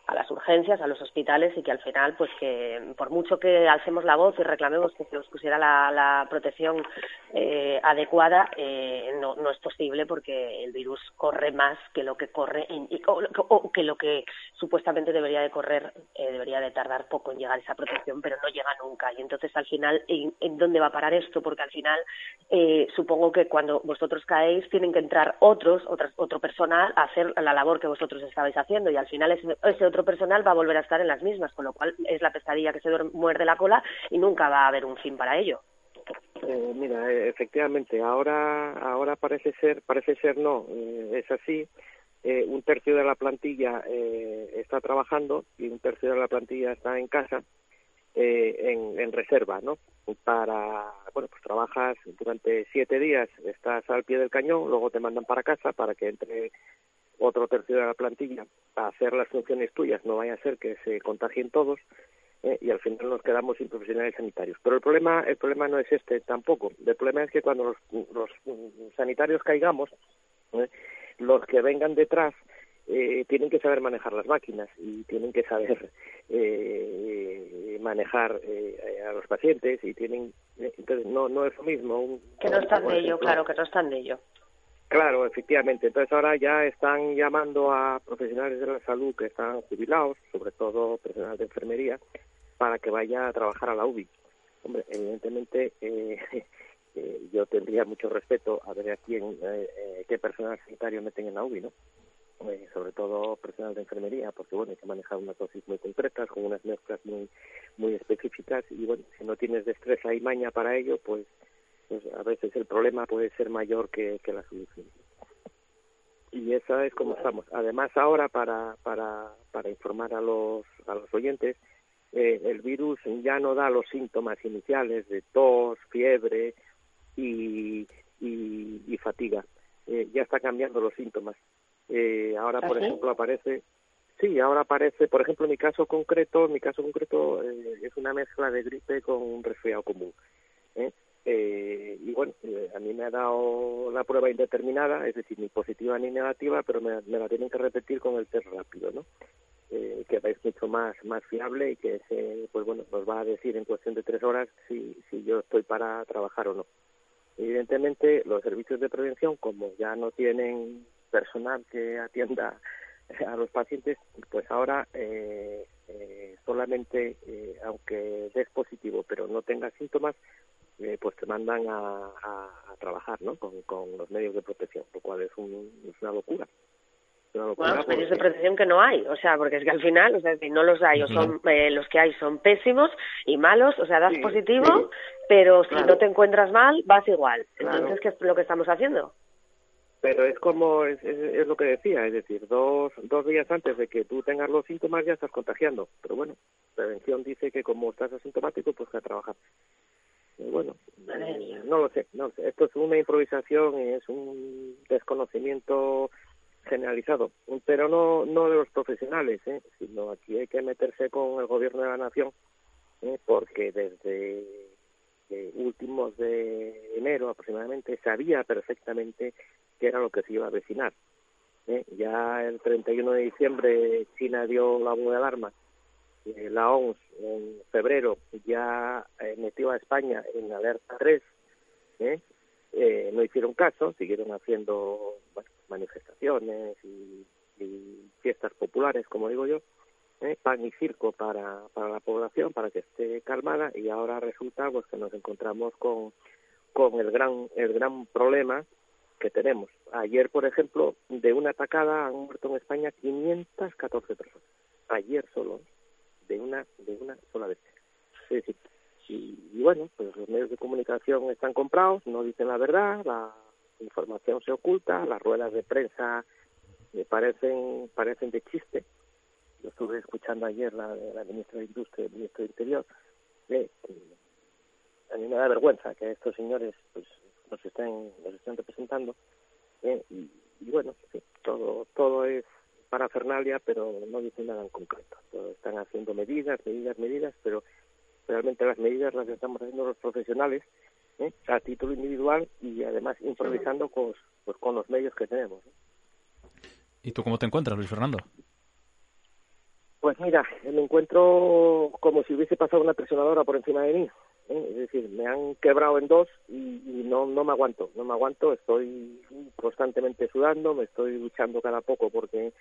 a las urgencias, a los hospitales y que al final, pues que por mucho que alcemos la voz y reclamemos que se os pusiera la, la protección eh, adecuada, eh, no, es posible porque el virus corre más que lo que corre o, que lo que supuestamente debería de correr, eh, debería de tardar poco en llegar esa protección, pero no llega nunca. Y entonces al final, ¿en, en dónde va a parar esto? Porque al final eh, supongo que cuando vosotros caéis tienen que entrar otros, otras, otro personal a hacer la labor que vosotros estabais haciendo y al final ese, ese otro personal va a volver a estar en las mismas, con lo cual es la pesadilla que se muerde la cola y nunca va a haber un fin para ello. Eh, mira, eh, efectivamente, ahora ahora parece ser parece ser no, eh, es así. Un tercio de la plantilla está trabajando y un tercio de la plantilla está en casa en, en reserva, ¿no? Para, bueno, pues trabajas durante siete días, estás al pie del cañón, luego te mandan para casa para que entre otro tercio de la plantilla a hacer las funciones tuyas, no vaya a ser que se contagien todos eh, y al final nos quedamos sin profesionales sanitarios. Pero el problema, el problema no es este tampoco. El problema es que cuando los, los sanitarios caigamos, eh, los que vengan detrás eh, tienen que saber manejar las máquinas y tienen que saber eh, manejar eh, a los pacientes y tienen entonces no no es lo mismo un, que no están de ello claro que no están de ello Claro, efectivamente. Entonces ahora ya están llamando a profesionales de la salud que están jubilados, sobre todo personal de enfermería, para que vaya a trabajar a la UBI. Hombre, evidentemente eh, eh, yo tendría mucho respeto a ver a quién, eh, eh, qué personal sanitario meten en la UBI, ¿no? Eh, sobre todo personal de enfermería, porque bueno, hay que manejar unas dosis muy concretas, con unas mezclas muy muy específicas, y bueno, si no tienes destreza y maña para ello, pues pues a veces el problema puede ser mayor que, que la solución. Y esa es como estamos. Además, ahora, para, para, para informar a los, a los oyentes, eh, el virus ya no da los síntomas iniciales de tos, fiebre y, y, y fatiga. Eh, ya está cambiando los síntomas. Eh, ahora, por ¿Ah, ejemplo, aparece Sí, ahora aparece, por ejemplo, en mi caso concreto, mi caso concreto eh, es una mezcla de gripe con un resfriado común. ¿eh? Eh, y bueno, eh, a mí me ha dado la prueba indeterminada, es decir, ni positiva ni negativa, pero me, me la tienen que repetir con el test rápido, ¿no? Eh, que es mucho más más fiable y que se, pues bueno, nos va a decir en cuestión de tres horas si, si yo estoy para trabajar o no. Evidentemente, los servicios de prevención, como ya no tienen personal que atienda a los pacientes, pues ahora eh, eh, solamente, eh, aunque des positivo, pero no tenga síntomas, eh, pues te mandan a, a, a trabajar ¿no? Con, con, los medios de protección, lo cual es, un, es una locura. Una locura bueno, los medios de protección que no hay, o sea, porque es que al final, o sea, si no los hay, o son eh, los que hay son pésimos y malos, o sea, das sí, positivo, sí. pero si Claro. no te encuentras mal, vas igual. Claro. Entonces, ¿qué es lo que estamos haciendo? Pero es como, es, es, es lo que decía, es decir, dos, dos días antes de que tú tengas los síntomas ya estás contagiando. Pero bueno, prevención dice que como estás asintomático, pues que a trabajar. Y bueno, eh, no lo sé, no lo sé. Esto es una improvisación y es un desconocimiento generalizado, pero no no de los profesionales, ¿eh? sino aquí hay que meterse con el gobierno de la nación, ¿eh? porque desde eh, últimos de enero aproximadamente sabía perfectamente qué era lo que se iba a avecinar. ¿eh? Ya el 31 de diciembre China dio la voz de alarma eh, la OMS en febrero ya eh, metió a España en alerta 3, ¿eh? No hicieron caso, siguieron haciendo manifestaciones y, fiestas populares, como digo yo, pan y circo para, para la población, para que esté calmada, y ahora resulta pues que nos encontramos con, con el gran el gran problema que tenemos. Ayer, por ejemplo, de una atacada han muerto en España 514 personas. Ayer solo, de una de una sola vez. y, bueno, pues los medios de comunicación están comprados, no dicen la verdad, la información se oculta, las ruedas de prensa me parecen parecen de chiste. Yo estuve escuchando ayer la, ministra de Industria y el ministro de Interior. Eh, a mí me da vergüenza que estos señores pues nos estén nos estén representando eh, y, bueno todo todo es parafernalia pero no dicen nada en concreto están haciendo medidas medidas medidas pero realmente las medidas las estamos haciendo los profesionales ¿eh? a título individual y además improvisando con, pues, con los medios que tenemos ¿Y tú cómo te encuentras, Luis Fernando? Pues mira, me encuentro como si hubiese pasado una presionadora por encima de mí. ¿eh? es decir, me han quebrado en dos y, no, no me aguanto, no me aguanto, estoy constantemente sudando, me estoy luchando cada poco porque eh,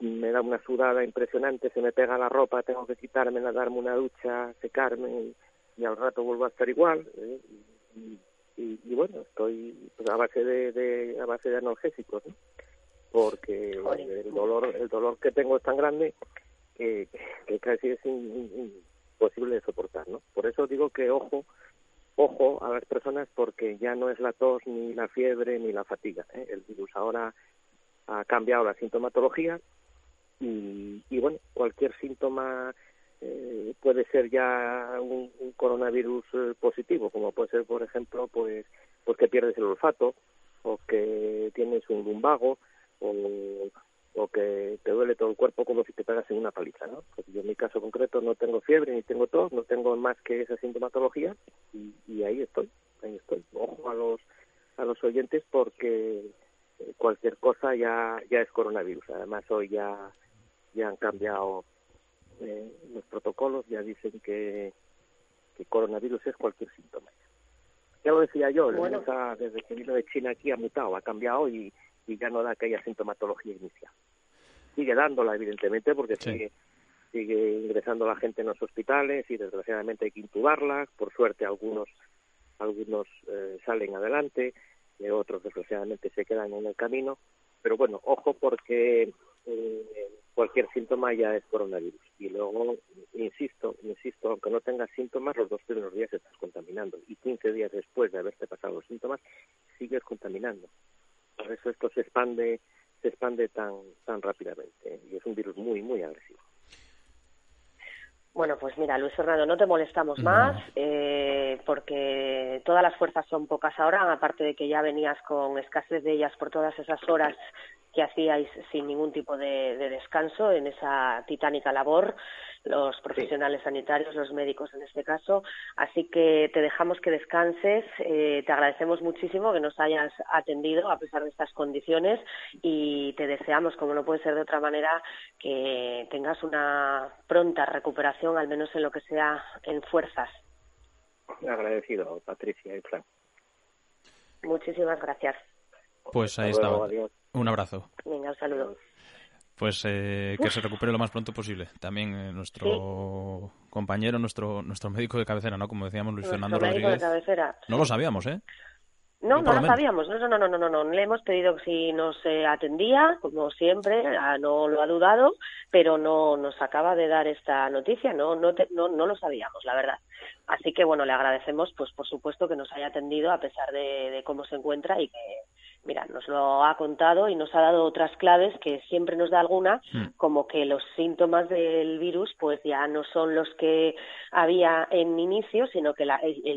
me da una sudada impresionante, se me pega la ropa, tengo que quitármela, darme una ducha, secarme y, al rato vuelvo a estar igual. ¿eh? Y, y, bueno, estoy pues, a base de, de, a base de analgésicos, porque el dolor el dolor que tengo es tan grande que, que casi es posible de soportar, ¿no? Por eso digo que ojo, ojo a las personas porque ya no es la tos, ni la fiebre, ni la fatiga. ¿eh? El virus ahora ha cambiado la sintomatología y, y bueno, cualquier síntoma eh, puede ser ya un, coronavirus eh, positivo, como puede ser, por ejemplo, pues, pues que pierdes el olfato o que tienes un lumbago o o que te duele todo el cuerpo como si te pegas en una paliza, ¿no? Porque yo en mi caso concreto no tengo fiebre ni tengo tos, no tengo más que esa sintomatología y, ahí estoy, ahí estoy. Ojo a los a los oyentes porque cualquier cosa ya ya es coronavirus. Además hoy ya ya han cambiado eh, los protocolos, ya dicen que que coronavirus es cualquier síntoma. Ya lo decía yo, desde que vino de China aquí ha mutado, ha cambiado y y ya no da aquella sintomatología inicial. Sigue dándola, evidentemente, porque sigue, sigue ingresando la gente en los hospitales y desgraciadamente hay que intubarla. Por suerte algunos, algunos eh, salen adelante, y otros desgraciadamente se quedan en el camino. Pero bueno, ojo porque eh, cualquier síntoma ya es coronavirus. Y luego, insisto, insisto, aunque no tengas síntomas, los dos primeros días estás contaminando. Y 15 días después de haberte pasado los síntomas, sigues contaminando. Por eso esto se expande, se expande tan, tan rápidamente y es un virus muy, muy agresivo. Bueno, pues mira, Luis Fernando, no te molestamos más eh, porque todas las fuerzas son pocas ahora, aparte de que ya venías con escasez de ellas por todas esas horas que hacíais sin ningún tipo de, descanso en esa titánica labor, los profesionales sanitarios, los médicos en este caso. Así que te dejamos que descanses, eh, te agradecemos muchísimo que nos hayas atendido a pesar de estas condiciones y te deseamos, como no puede ser de otra manera, que tengas una pronta recuperación, al menos en lo que sea en fuerzas. Agradecido, Patricia y Frank. Muchísimas gracias. Pues ahí está. Un abrazo. Venga, un saludo. Pues eh, que se recupere lo más pronto posible. También eh, nuestro compañero, nuestro nuestro médico de cabecera, ¿no? Como decíamos, Luis Fernando Rodríguez. No lo sabíamos, ¿eh? No, no lo sabíamos. No, no, no, no, no, no. Le hemos pedido si nos atendía, como siempre, no lo ha dudado, pero no nos acaba de dar esta noticia. No, no, no, no lo sabíamos, la verdad. Así que bueno, le agradecemos, pues por supuesto que nos haya atendido a pesar de cómo se encuentra y que mira, nos lo ha contado y nos ha dado otras claves que siempre nos da alguna, hmm. como que los síntomas del virus pues ya no son los que había en inicio, sino que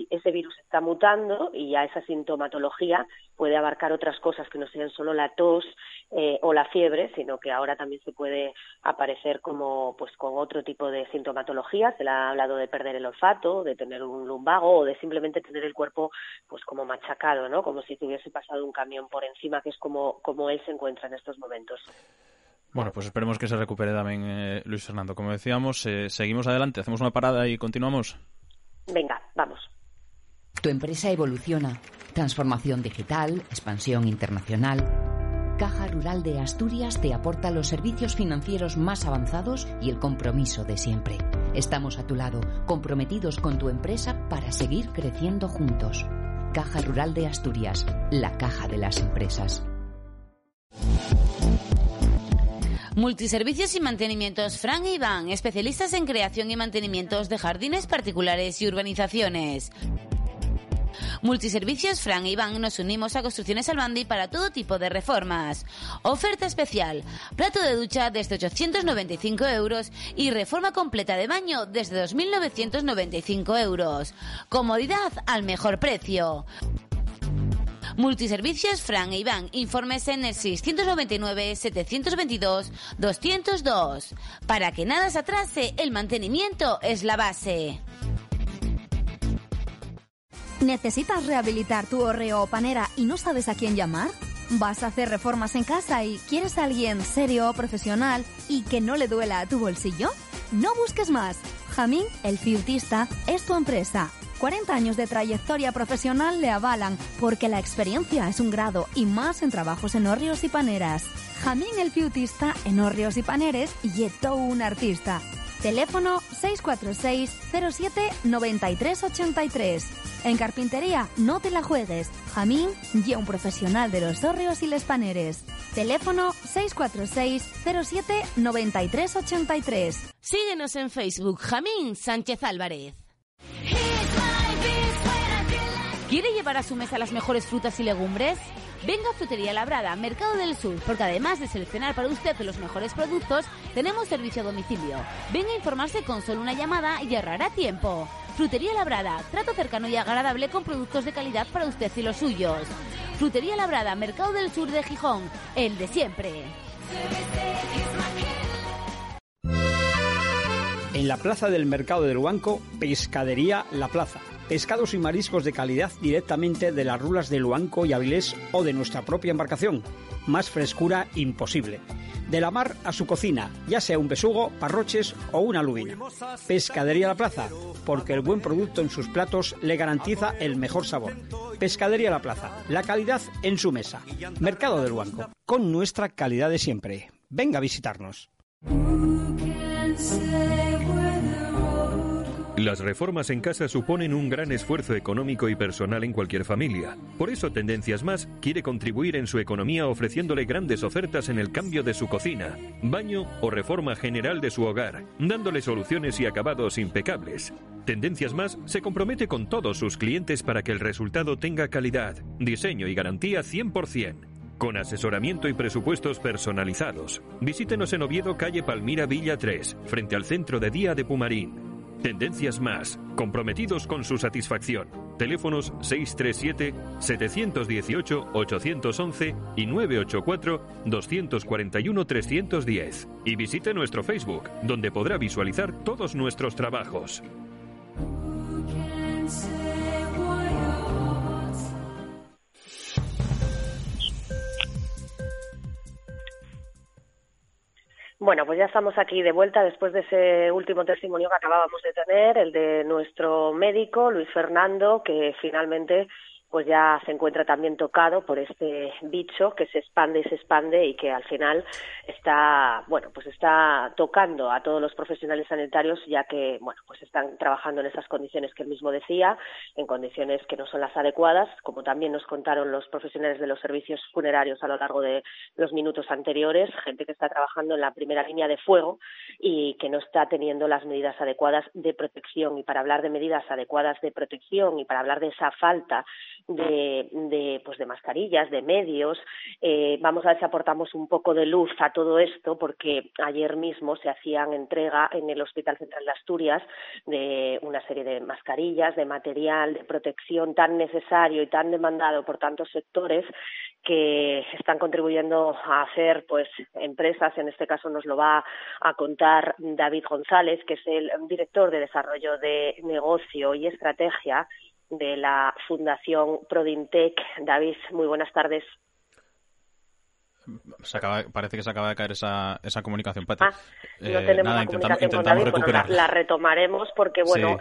ese virus está mutando y ya esa sintomatología puede abarcar otras cosas que no sean solo la tos eh, o la fiebre, sino que ahora también se puede aparecer como pues con otro tipo de sintomatología. Se le ha hablado de perder el olfato, de tener un lumbago o de simplemente tener el cuerpo pues como machacado, ¿no? Como si te hubiese pasado un camión por encima, que es como, como él se encuentra en estos momentos. Bueno, pues esperemos que se recupere también eh, Luis Fernando. Como decíamos, eh, seguimos adelante, hacemos una parada y continuamos. Venga, vamos. Tu empresa evoluciona. Transformación digital, expansión internacional. Caja Rural de Asturias te aporta los servicios financieros más avanzados y el compromiso de siempre. Estamos a tu lado, comprometidos con tu empresa para seguir creciendo juntos. Caja Rural de Asturias, la caja de las empresas. Multiservicios y mantenimientos Fran e Iván, especialistas en creación y mantenimientos de jardines particulares y urbanizaciones. Multiservicios Fran e Iván nos unimos a Construcciones Albandi para todo tipo de reformas. Oferta especial, plato de ducha desde 895 euros y reforma completa de baño desde 2.995 euros. Comodidad al mejor precio. Multiservicios Fran e Iván. Informes en el 699-722-202. Para que nada se atrase, el mantenimiento es la base. ¿Necesitas rehabilitar tu horreo o panera y no sabes a quién llamar? ¿Vas a hacer reformas en casa y quieres a alguien serio, profesional y que no le duela a tu bolsillo? No busques más. Jamín, el fiutista, es tu empresa. 40 años de trayectoria profesional le avalan, porque la experiencia es un grado y más en trabajos en horrios y paneras. Jamín el fiutista en horrios y paneres y todo un artista. Teléfono 646 07 9383. En carpintería, no te la juegues. Jamín, ya un profesional de los horrios y les paneres. Teléfono 646 07 9383. Síguenos en Facebook, Jamín Sánchez Álvarez. ¿Quiere llevar a su mesa las mejores frutas y legumbres? Venga a Frutería Labrada, Mercado del Sur, porque además de seleccionar para usted los mejores productos, tenemos servicio a domicilio. Venga a informarse con solo una llamada y ahorrará tiempo. Frutería Labrada, trato cercano y agradable con productos de calidad para usted y los suyos. Frutería Labrada, Mercado del Sur de Gijón, el de siempre. En la plaza del Mercado del Huanco, Pescadería La Plaza. Pescados y mariscos de calidad directamente de las rulas de Luanco y Avilés o de nuestra propia embarcación. Más frescura imposible. De la mar a su cocina, ya sea un besugo, parroches o una lubina. Pescadería La Plaza, porque el buen producto en sus platos le garantiza el mejor sabor. Pescadería La Plaza, la calidad en su mesa. Mercado del Huanco, con nuestra calidad de siempre. Venga a visitarnos. Las reformas en casa suponen un gran esfuerzo económico y personal en cualquier familia. Por eso Tendencias Más quiere contribuir en su economía ofreciéndole grandes ofertas en el cambio de su cocina, baño o reforma general de su hogar, dándole soluciones y acabados impecables. Tendencias Más se compromete con todos sus clientes para que el resultado tenga calidad, diseño y garantía 100%. Con asesoramiento y presupuestos personalizados. Visítenos en Oviedo, calle Palmira Villa 3, frente al centro de día de Pumarín. Tendencias Más, comprometidos con su satisfacción. Teléfonos 637-718-811 y 984-241-310. Y visite nuestro Facebook, donde podrá visualizar todos nuestros trabajos. Bueno, pues ya estamos aquí de vuelta después de ese último testimonio que acabábamos de tener, el de nuestro médico, Luis Fernando, que finalmente pues ya se encuentra también tocado por este bicho que se expande y se expande y que al final está, bueno, pues está tocando a todos los profesionales sanitarios ya que, bueno, pues están trabajando en esas condiciones que él mismo decía, en condiciones que no son las adecuadas, como también nos contaron los profesionales de los servicios funerarios a lo largo de los minutos anteriores, gente que está trabajando en la primera línea de fuego y que no está teniendo las medidas adecuadas de protección. Y para hablar de medidas adecuadas de protección y para hablar de esa falta de, de, pues de mascarillas, de medios. Eh, vamos a ver si aportamos un poco de luz a todo esto, porque ayer mismo se hacían entrega en el Hospital Central de Asturias de una serie de mascarillas, de material de protección tan necesario y tan demandado por tantos sectores que están contribuyendo a hacer pues empresas, en este caso nos lo va a contar David González, que es el director de desarrollo de negocio y estrategia de la Fundación Prodintec. David, muy buenas tardes. Parece que se acaba de caer esa, esa comunicación, Pati. Ah, no eh, tenemos la comunicación con David, la, retomaremos porque, bueno,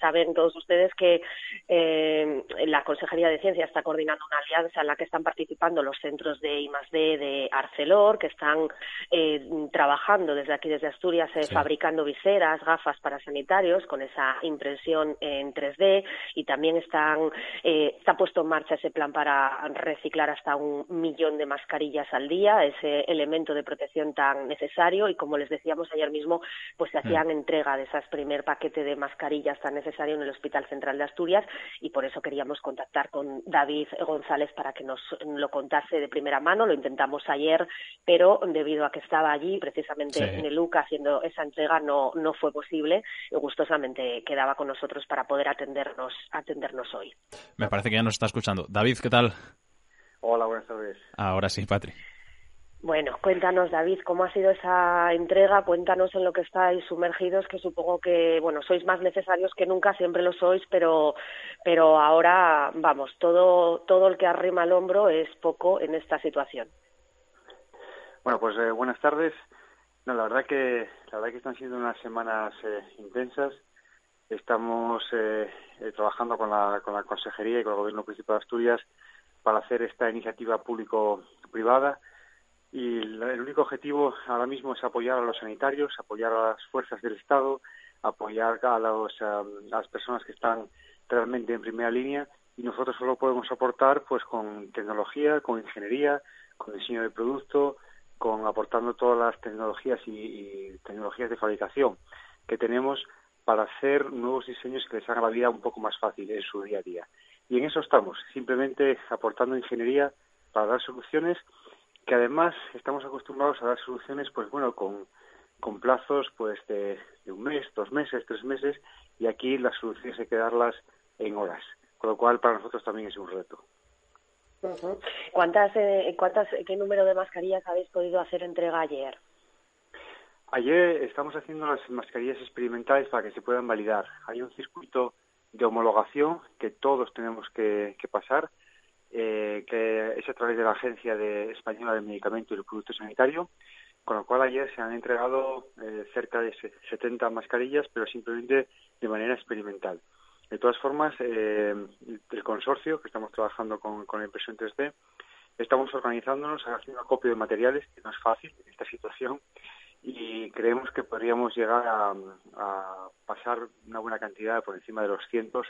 saben todos ustedes que eh, la Consejería de Ciencia está coordinando una alianza en la que están participando los centros de I+.D. de Arcelor, que están eh, trabajando desde aquí, desde Asturias, fabricando viseras, gafas para sanitarios con esa impresión en 3D y también están, está puesto en marcha ese plan para reciclar hasta un millón de mascarillas al día, ese elemento de protección tan necesario y como les decíamos ayer mismo, pues se hacían mm. entrega de ese primer paquete de mascarillas tan necesario en el Hospital Central de Asturias y por eso queríamos contactar con David González para que nos lo contase de primera mano. Lo intentamos ayer, pero debido a que estaba allí precisamente en el UCA haciendo esa entrega no, no fue posible y gustosamente quedaba con nosotros para poder atendernos, atendernos hoy. Me parece que ya nos está escuchando. David, ¿qué tal? Hola, buenas tardes. Ahora sí, Patri. Bueno, cuéntanos, David, cómo ha sido esa entrega, cuéntanos en lo que estáis sumergidos, que supongo que, bueno, sois más necesarios que nunca, siempre lo sois, pero, pero ahora, vamos, todo, todo el que arrima el hombro es poco en esta situación. Bueno, pues eh, buenas tardes. No, la verdad que, la verdad que están siendo unas semanas eh, intensas. Estamos eh, trabajando con la, con la Consejería y con el Gobierno Principal de Asturias para hacer esta iniciativa público-privada y el único objetivo ahora mismo es apoyar a los sanitarios, apoyar a las fuerzas del Estado, apoyar a, los, a las personas que están realmente en primera línea y nosotros solo podemos aportar pues con tecnología, con ingeniería, con diseño de producto, con aportando todas las tecnologías y, y, tecnologías de fabricación que tenemos para hacer nuevos diseños que les hagan la vida un poco más fácil en su día a día. Y en eso estamos, simplemente aportando ingeniería para dar soluciones que además estamos acostumbrados a dar soluciones, pues bueno, con, con plazos pues de, un mes, dos meses, tres meses, y aquí las soluciones hay que darlas en horas, con lo cual para nosotros también es un reto. ¿Cuántas, eh, cuántas, qué número de mascarillas habéis podido hacer entrega ayer? Ayer estamos haciendo las mascarillas experimentales para que se puedan validar. Hay un circuito de homologación que todos tenemos que, pasar, eh, que es a través de la Agencia de Española de Medicamentos y del Producto Sanitario, con lo cual ayer se han entregado eh, cerca de 70 mascarillas, pero simplemente de manera experimental. De todas formas, eh, el consorcio, que estamos trabajando con, con la impresión 3D, estamos organizándonos, haciendo acopio de materiales, que no es fácil en esta situación, y creemos que podríamos llegar a, pasar una buena cantidad, por encima de los cientos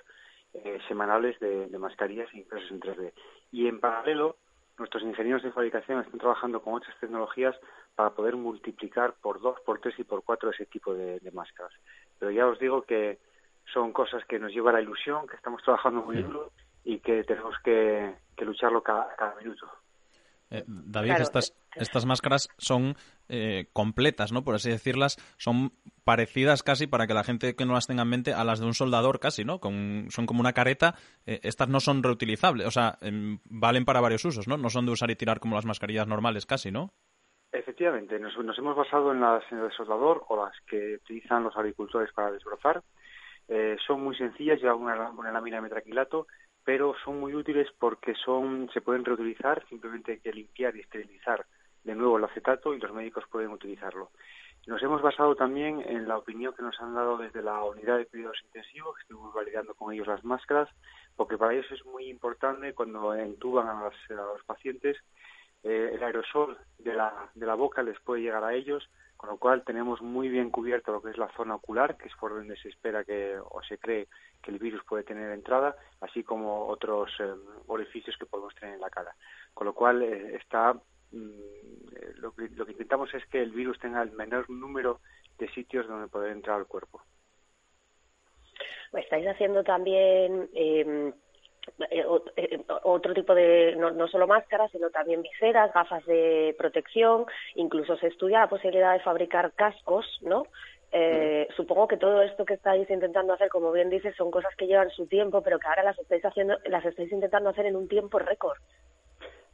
eh, semanales de, mascarillas impresas en 3D. Y en paralelo, nuestros ingenieros de fabricación están trabajando con otras tecnologías para poder multiplicar por dos, por tres y por cuatro ese tipo de, máscaras. Pero ya os digo que son cosas que nos lleva la ilusión, que estamos trabajando muy duro y que tenemos que, lucharlo cada minuto. Eh, David, estas, estas máscaras son eh, completas, ¿no? Por así decirlas, son parecidas casi para que la gente que no las tenga en mente a las de un soldador casi, ¿no? son como una careta. Eh, estas no son reutilizables, o sea, em, valen para varios usos, ¿no? No son de usar y tirar como las mascarillas normales casi, ¿no? Efectivamente, nos, hemos basado en las de soldador o las que utilizan los agricultores para desbrozar. son muy sencillas, llevan una, una lámina de metraquilato pero son muy útiles porque son se pueden reutilizar, simplemente hay que limpiar y esterilizar de nuevo el acetato y los médicos pueden utilizarlo. Nos hemos basado también en la opinión que nos han dado desde la unidad de cuidados intensivos, que estuvimos validando con ellos las máscaras, porque para ellos es muy importante cuando entuban a, los pacientes, eh, el aerosol de la, de la boca les puede llegar a ellos, con lo cual tenemos muy bien cubierto lo que es la zona ocular, que es por donde se espera que o se cree que el virus puede tener entrada, así como otros eh, orificios que podemos tener en la cara. Con lo cual eh, está mm, lo, que, lo que intentamos es que el virus tenga el menor número de sitios donde poder entrar al cuerpo. Estáis haciendo también eh, otro tipo de, no, no, solo máscaras, sino también viseras, gafas de protección, incluso se estudia la posibilidad de fabricar cascos, ¿no? Eh, supongo que todo esto que estáis intentando hacer, como bien dices, son cosas que llevan su tiempo, pero que ahora las estáis haciendo, las estáis intentando hacer en un tiempo récord.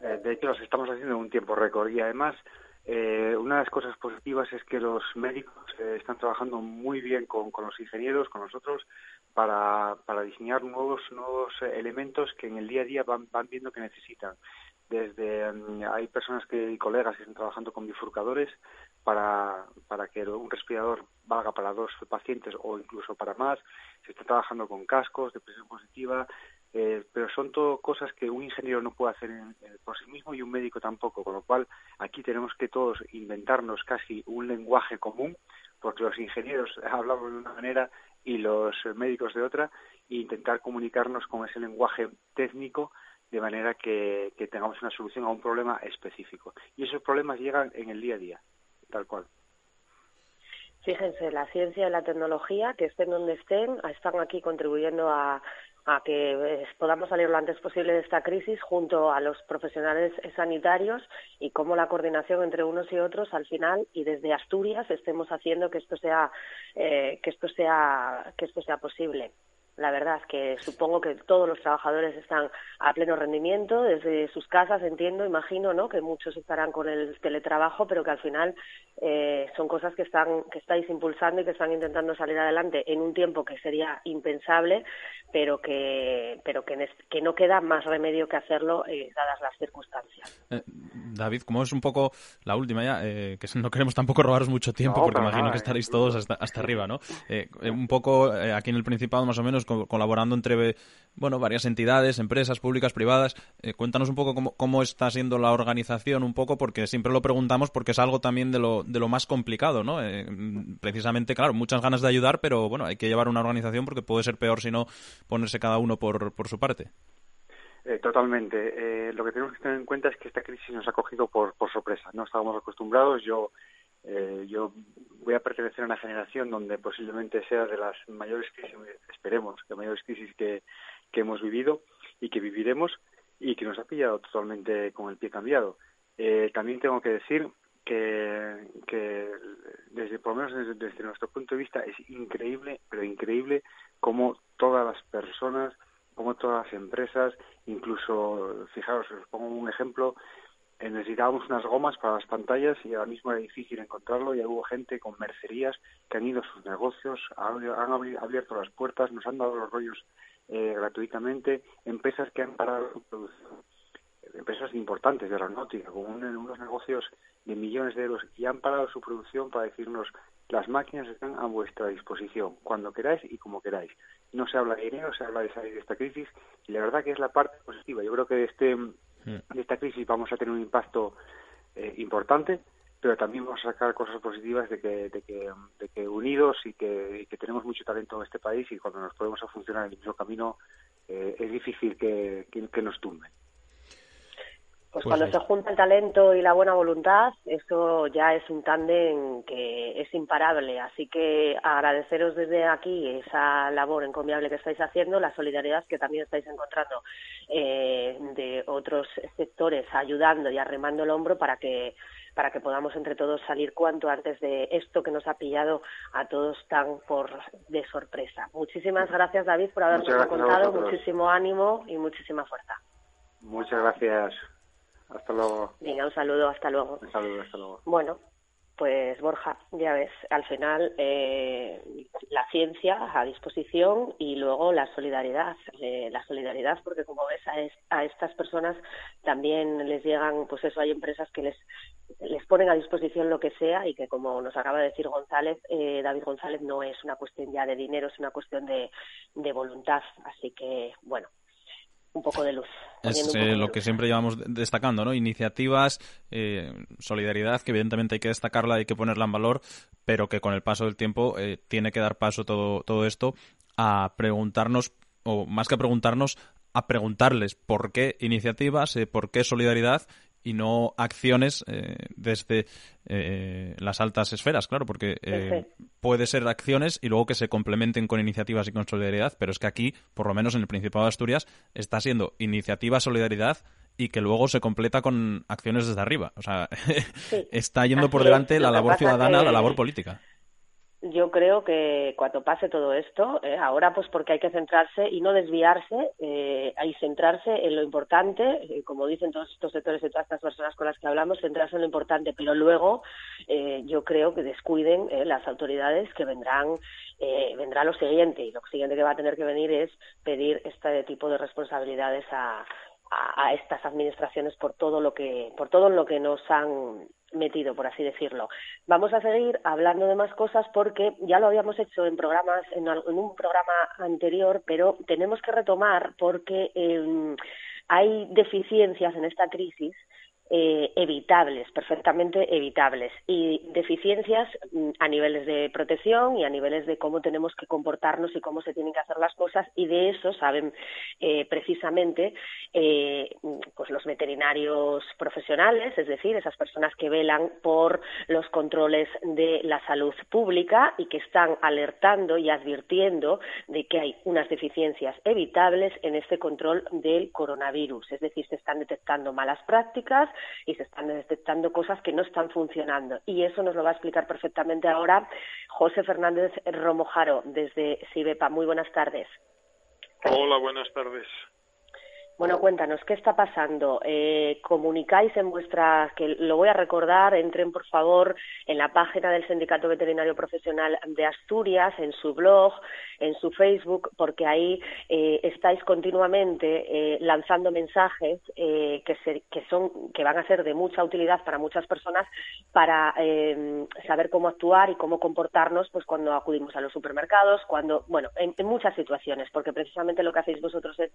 de hecho, las estamos haciendo en un tiempo récord y además eh, una de las cosas positivas es que los médicos están trabajando muy bien con, los ingenieros, con nosotros, para, para diseñar nuevos, nuevos elementos que en el día a día van, van viendo que necesitan. desde mm, hay personas que y colegas que están trabajando con bifurcadores para, para que un respirador valga para dos pacientes o incluso para más. Se está trabajando con cascos de presión positiva, eh, pero son todo cosas que un ingeniero no puede hacer por sí mismo y un médico tampoco, con lo cual aquí tenemos que todos inventarnos casi un lenguaje común, porque los ingenieros hablamos de una manera y los médicos de otra, e intentar comunicarnos con ese lenguaje técnico de manera que, que tengamos una solución a un problema específico. Y esos problemas llegan en el día a día, tal cual. Fíjense, la ciencia y la tecnología, que estén donde estén, están aquí contribuyendo a, a que eh, podamos salir lo antes posible de esta crisis junto a los profesionales sanitarios y cómo la coordinación entre unos y otros al final y desde Asturias estemos haciendo que esto sea eh, que esto sea que esto sea posible. La verdad es que supongo que todos los trabajadores están a pleno rendimiento desde sus casas, entiendo, imagino, ¿no? Que muchos estarán con el teletrabajo, pero que al final eh, son cosas que están que estáis impulsando y que están intentando salir adelante en un tiempo que sería impensable, pero que pero que, que no queda más remedio que hacerlo eh, dadas las circunstancias. Eh, David, como es un poco la última ya, que no queremos tampoco robaros mucho tiempo, porque imagino que estaréis todos hasta, hasta arriba, ¿no? un poco aquí en el Principado más o menos colaborando entre bueno, varias entidades, empresas públicas, privadas. Eh, cuéntanos un poco cómo, cómo, está siendo la organización, un poco, porque siempre lo preguntamos porque es algo también de lo, de lo más complicado, ¿no? Eh, precisamente, claro, muchas ganas de ayudar, pero bueno, hay que llevar una organización porque puede ser peor si no ponerse cada uno por, por su parte. Eh, totalmente. lo que tenemos que tener en cuenta es que esta crisis nos ha cogido por, por sorpresa. No estábamos acostumbrados. Yo eh, yo voy a pertenecer a una generación donde posiblemente sea de las mayores crisis, esperemos, de mayores crisis que, hemos vivido y que viviremos y que nos ha pillado totalmente con el pie cambiado. Eh, también tengo que decir que, desde por lo menos desde, nuestro punto de vista es increíble, pero increíble cómo todas las personas, como todas las empresas, incluso, fijaros, os pongo un ejemplo, eh, necesitábamos unas gomas para las pantallas y ahora mismo era difícil encontrarlo y hubo gente con mercerías que han ido a sus negocios, han, abierto las puertas, nos han dado los rollos eh, gratuitamente, empresas que han parado su producción, empresas importantes de aeronáutica, con unos negocios de millones de euros y han parado su producción para decirnos las máquinas están a vuestra disposición, cuando queráis y como queráis. No se habla de dinero, se habla de salir de esta crisis y la verdad que es la parte positiva. Yo creo que este de mm. esta crisis vamos a tener un impacto eh, importante, pero también vamos a sacar cosas positivas de que, de que, de unidos y que, que, tenemos mucho talento en este país y cuando nos podemos a funcionar en el mismo camino eh, es difícil que, que, nos tumben. Pues, pues cuando se junta el talento y la buena voluntad, eso ya es un tándem que es imparable. Así que agradeceros desde aquí esa labor encomiable que estáis haciendo, la solidaridad que también estáis encontrando eh, de otros sectores ayudando y arremando el hombro para que para que podamos entre todos salir cuanto antes de esto que nos ha pillado a todos tan por de sorpresa. Muchísimas gracias David por habernos contado, muchísimo ánimo y muchísima fuerza. Muchas gracias. Hasta luego. Venga, un saludo, hasta luego. Un saludo, hasta luego. Bueno, pues Borja, ya ves, al final eh, la ciencia a disposición y luego la solidaridad, eh, la solidaridad porque como ves a, a, estas personas también les llegan, pues eso, hay empresas que les les ponen a disposición lo que sea y que como nos acaba de decir González, eh, David González, no es una cuestión ya de dinero, es una cuestión de, de voluntad, así que bueno, un poco de luz. Es eh, lo que siempre llevamos destacando, ¿no? Iniciativas, eh, solidaridad, que evidentemente hay que destacarla, hay que ponerla en valor, pero que con el paso del tiempo eh, tiene que dar paso todo, todo esto a preguntarnos, o más que a preguntarnos, a preguntarles por qué iniciativas, por qué solidaridad y no acciones eh, desde eh, las altas esferas, claro, porque eh, puede ser acciones y luego que se complementen con iniciativas y con solidaridad, pero es que aquí, por lo menos en el Principado de Asturias, está siendo iniciativa, solidaridad y que luego se completa con acciones desde arriba. O sea, está yendo por delante la labor ciudadana, la labor política yo creo que cuando pase todo esto, eh, ahora pues porque hay que centrarse y no desviarse, eh, y centrarse en lo importante, eh, como dicen todos estos sectores y todas estas personas con las que hablamos, centrarse en lo importante, pero luego eh, yo creo que descuiden las autoridades que vendrán, vendrá lo siguiente, y lo siguiente que va a tener que venir es pedir este tipo de responsabilidades a, a, estas administraciones por todo lo que por todo lo que nos han metido, por así decirlo. Vamos a seguir hablando de más cosas porque ya lo habíamos hecho en programas, en, un programa anterior, pero tenemos que retomar porque em, hay deficiencias en esta crisis eh, evitables, perfectamente evitables, y deficiencias mm, a niveles de protección y a niveles de cómo tenemos que comportarnos y cómo se tienen que hacer las cosas, y de eso saben eh, precisamente eh, pues los veterinarios profesionales, es decir, esas personas que velan por los controles de la salud pública y que están alertando y advirtiendo de que hay unas deficiencias evitables en este control del coronavirus, es decir, se están detectando malas prácticas, y se están detectando cosas que no están funcionando. Y eso nos lo va a explicar perfectamente ahora José Fernández Romojaro desde Sibepa. Muy buenas tardes. Hola, buenas tardes. Bueno, cuéntanos, ¿qué está pasando? Eh, comunicáis en vuestra, que lo voy a recordar, entren por favor en la página del Sindicato Veterinario Profesional de Asturias, en su blog, en su Facebook, porque ahí eh, estáis continuamente eh, lanzando mensajes que, que, son, que van a ser de mucha utilidad para muchas personas para saber cómo actuar y cómo comportarnos pues cuando acudimos a los supermercados, cuando, bueno, en muchas situaciones, porque precisamente lo que hacéis vosotros es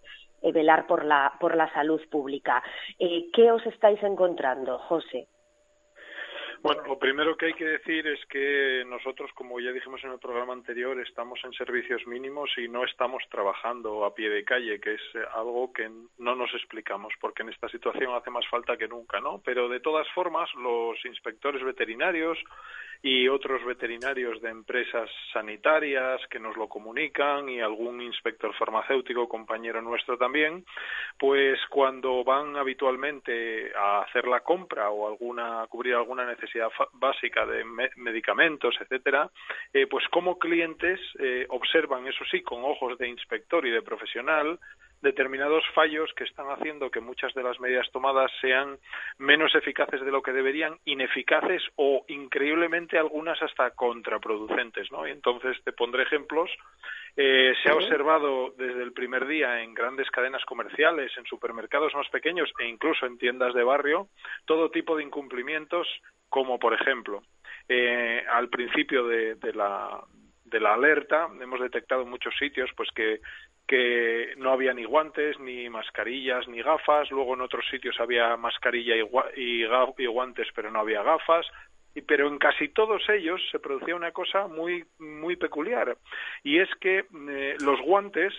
velar por la por la salud pública. Eh, ¿Qué os estáis encontrando, José? Bueno, lo primero que hay que decir es que nosotros, como ya dijimos en el programa anterior, estamos en servicios mínimos y no estamos trabajando a pie de calle, que es eh, algo que no nos explicamos, porque en esta situación hace más falta que nunca, ¿no? Pero de todas formas, los inspectores veterinarios y otros veterinarios de empresas sanitarias que nos lo comunican y algún inspector farmacéutico, compañero nuestro también, pues cuando van habitualmente a hacer la compra o alguna cubrir alguna necesidad básica de medicamentos, etcétera, eh, pues como clientes eh, observan, eso sí, con ojos de inspector y de profesional, determinados fallos que están haciendo que muchas de las medidas tomadas sean menos eficaces de lo que deberían, ineficaces o increíblemente algunas hasta contraproducentes, ¿no? Y entonces te pondré ejemplos. Eh, se ha observado desde el primer día en grandes cadenas comerciales, en supermercados más pequeños e incluso en tiendas de barrio todo tipo de incumplimientos, como por ejemplo eh, al principio de, de la de la alerta hemos detectado en muchos sitios pues que no había ni guantes, ni mascarillas, ni gafas. Luego en otros sitios había mascarilla y, y, guantes, pero no había gafas. Y, pero en casi todos ellos se producía una cosa muy, muy peculiar. Y es que eh, los guantes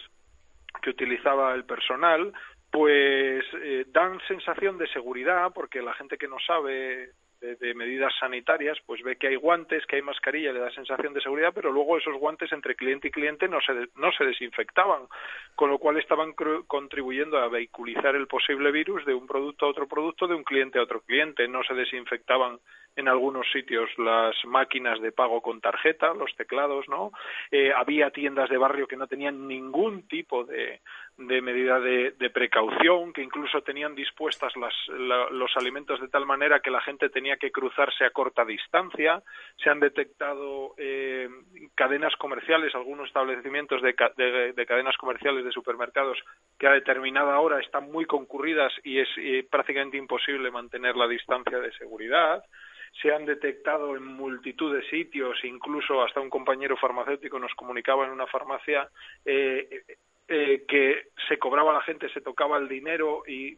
que utilizaba el personal pues eh, dan sensación de seguridad porque la gente que no sabe de, medidas sanitarias, pues ve que hay guantes, que hay mascarilla, le da sensación de seguridad, pero luego esos guantes entre cliente y cliente no se, no se desinfectaban, con lo cual estaban contribuyendo a vehiculizar el posible virus de un producto a otro producto, de un cliente a otro cliente, no se desinfectaban en algunos sitios las máquinas de pago con tarjeta, los teclados, ¿no? Eh, había tiendas de barrio que no tenían ningún tipo de, de medida de, precaución, que incluso tenían dispuestas las, los alimentos de tal manera que la gente tenía que cruzarse a corta distancia. Se han detectado eh, cadenas comerciales, algunos establecimientos de, de, cadenas comerciales de supermercados que a determinada hora están muy concurridas y es eh, prácticamente imposible mantener la distancia de seguridad se han detectado en multitud de sitios, incluso hasta un compañero farmacéutico nos comunicaba en una farmacia eh, eh, que se cobraba la gente, se tocaba el dinero y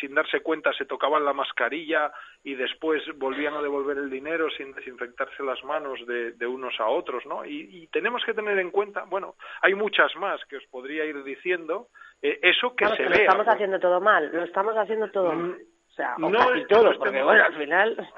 sin darse cuenta se tocaban la mascarilla y después volvían a devolver el dinero sin desinfectarse las manos de, unos a otros, ¿no? Y, tenemos que tener en cuenta, bueno, hay muchas más que os podría ir diciendo, eh, eso que se ve. Lo estamos haciendo todo mal, lo estamos haciendo todo mm, mal. O sea, no, casi todo, porque bueno, al final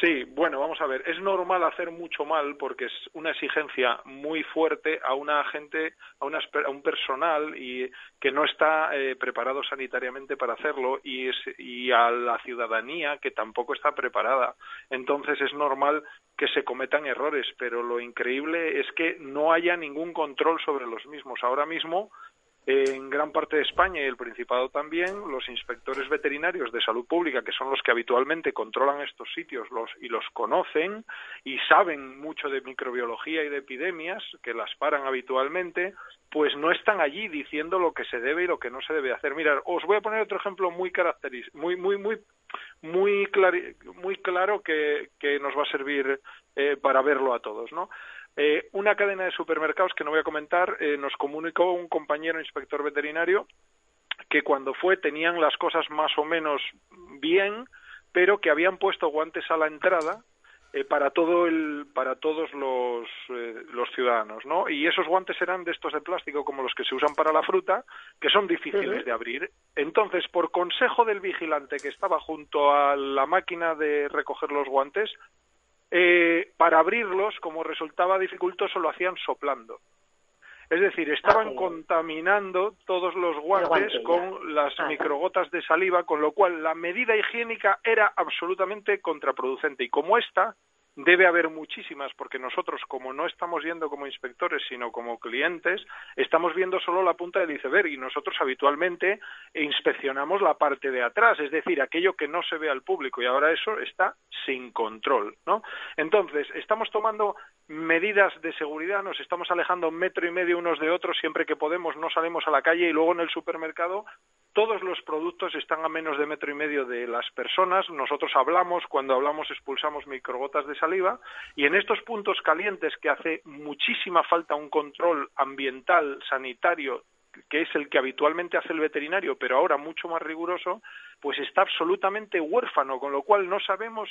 Sí, bueno, vamos a ver, es normal hacer mucho mal porque es una exigencia muy fuerte a una gente, a, una, un personal y que no está eh, preparado sanitariamente para hacerlo y, es, y a la ciudadanía que tampoco está preparada. Entonces es normal que se cometan errores, pero lo increíble es que no haya ningún control sobre los mismos. Ahora mismo en gran parte de España y el Principado también, los inspectores veterinarios de salud pública, que son los que habitualmente controlan estos sitios los, y los conocen y saben mucho de microbiología y de epidemias, que las paran habitualmente, pues no están allí diciendo lo que se debe y lo que no se debe hacer. Mira, os voy a poner otro ejemplo muy característico, muy, muy, muy, muy, muy claro que, que nos va a servir eh, para verlo a todos, ¿no? Eh, una cadena de supermercados que no voy a comentar eh, nos comunicó un compañero inspector veterinario que cuando fue tenían las cosas más o menos bien, pero que habían puesto guantes a la entrada eh, para todo el para todos los, los ciudadanos, ¿no? Y esos guantes eran de estos de plástico como los que se usan para la fruta, que son difíciles de abrir. Entonces, por consejo del vigilante que estaba junto a la máquina de recoger los guantes, eh, para abrirlos, como resultaba dificultoso, lo hacían soplando. Es decir, estaban Ah, contaminando todos los guantes guante, con las microgotas de saliva, con lo cual la medida higiénica era absolutamente contraproducente. Y como esta, debe haber muchísimas, porque nosotros, como no estamos yendo como inspectores, sino como clientes, estamos viendo solo la punta del iceberg y nosotros habitualmente inspeccionamos la parte de atrás, es decir, aquello que no se ve al público y ahora eso está sin control, ¿no? Entonces, estamos tomando medidas de seguridad, nos estamos alejando metro y medio unos de otros siempre que podemos, no salimos a la calle y luego en el supermercado todos los productos están a menos de metro y medio de las personas. Nosotros hablamos, cuando hablamos expulsamos microgotas de saliva y en estos puntos calientes que hace muchísima falta un control ambiental, sanitario, que es el que habitualmente hace el veterinario, pero ahora mucho más riguroso, pues está absolutamente huérfano, con lo cual no sabemos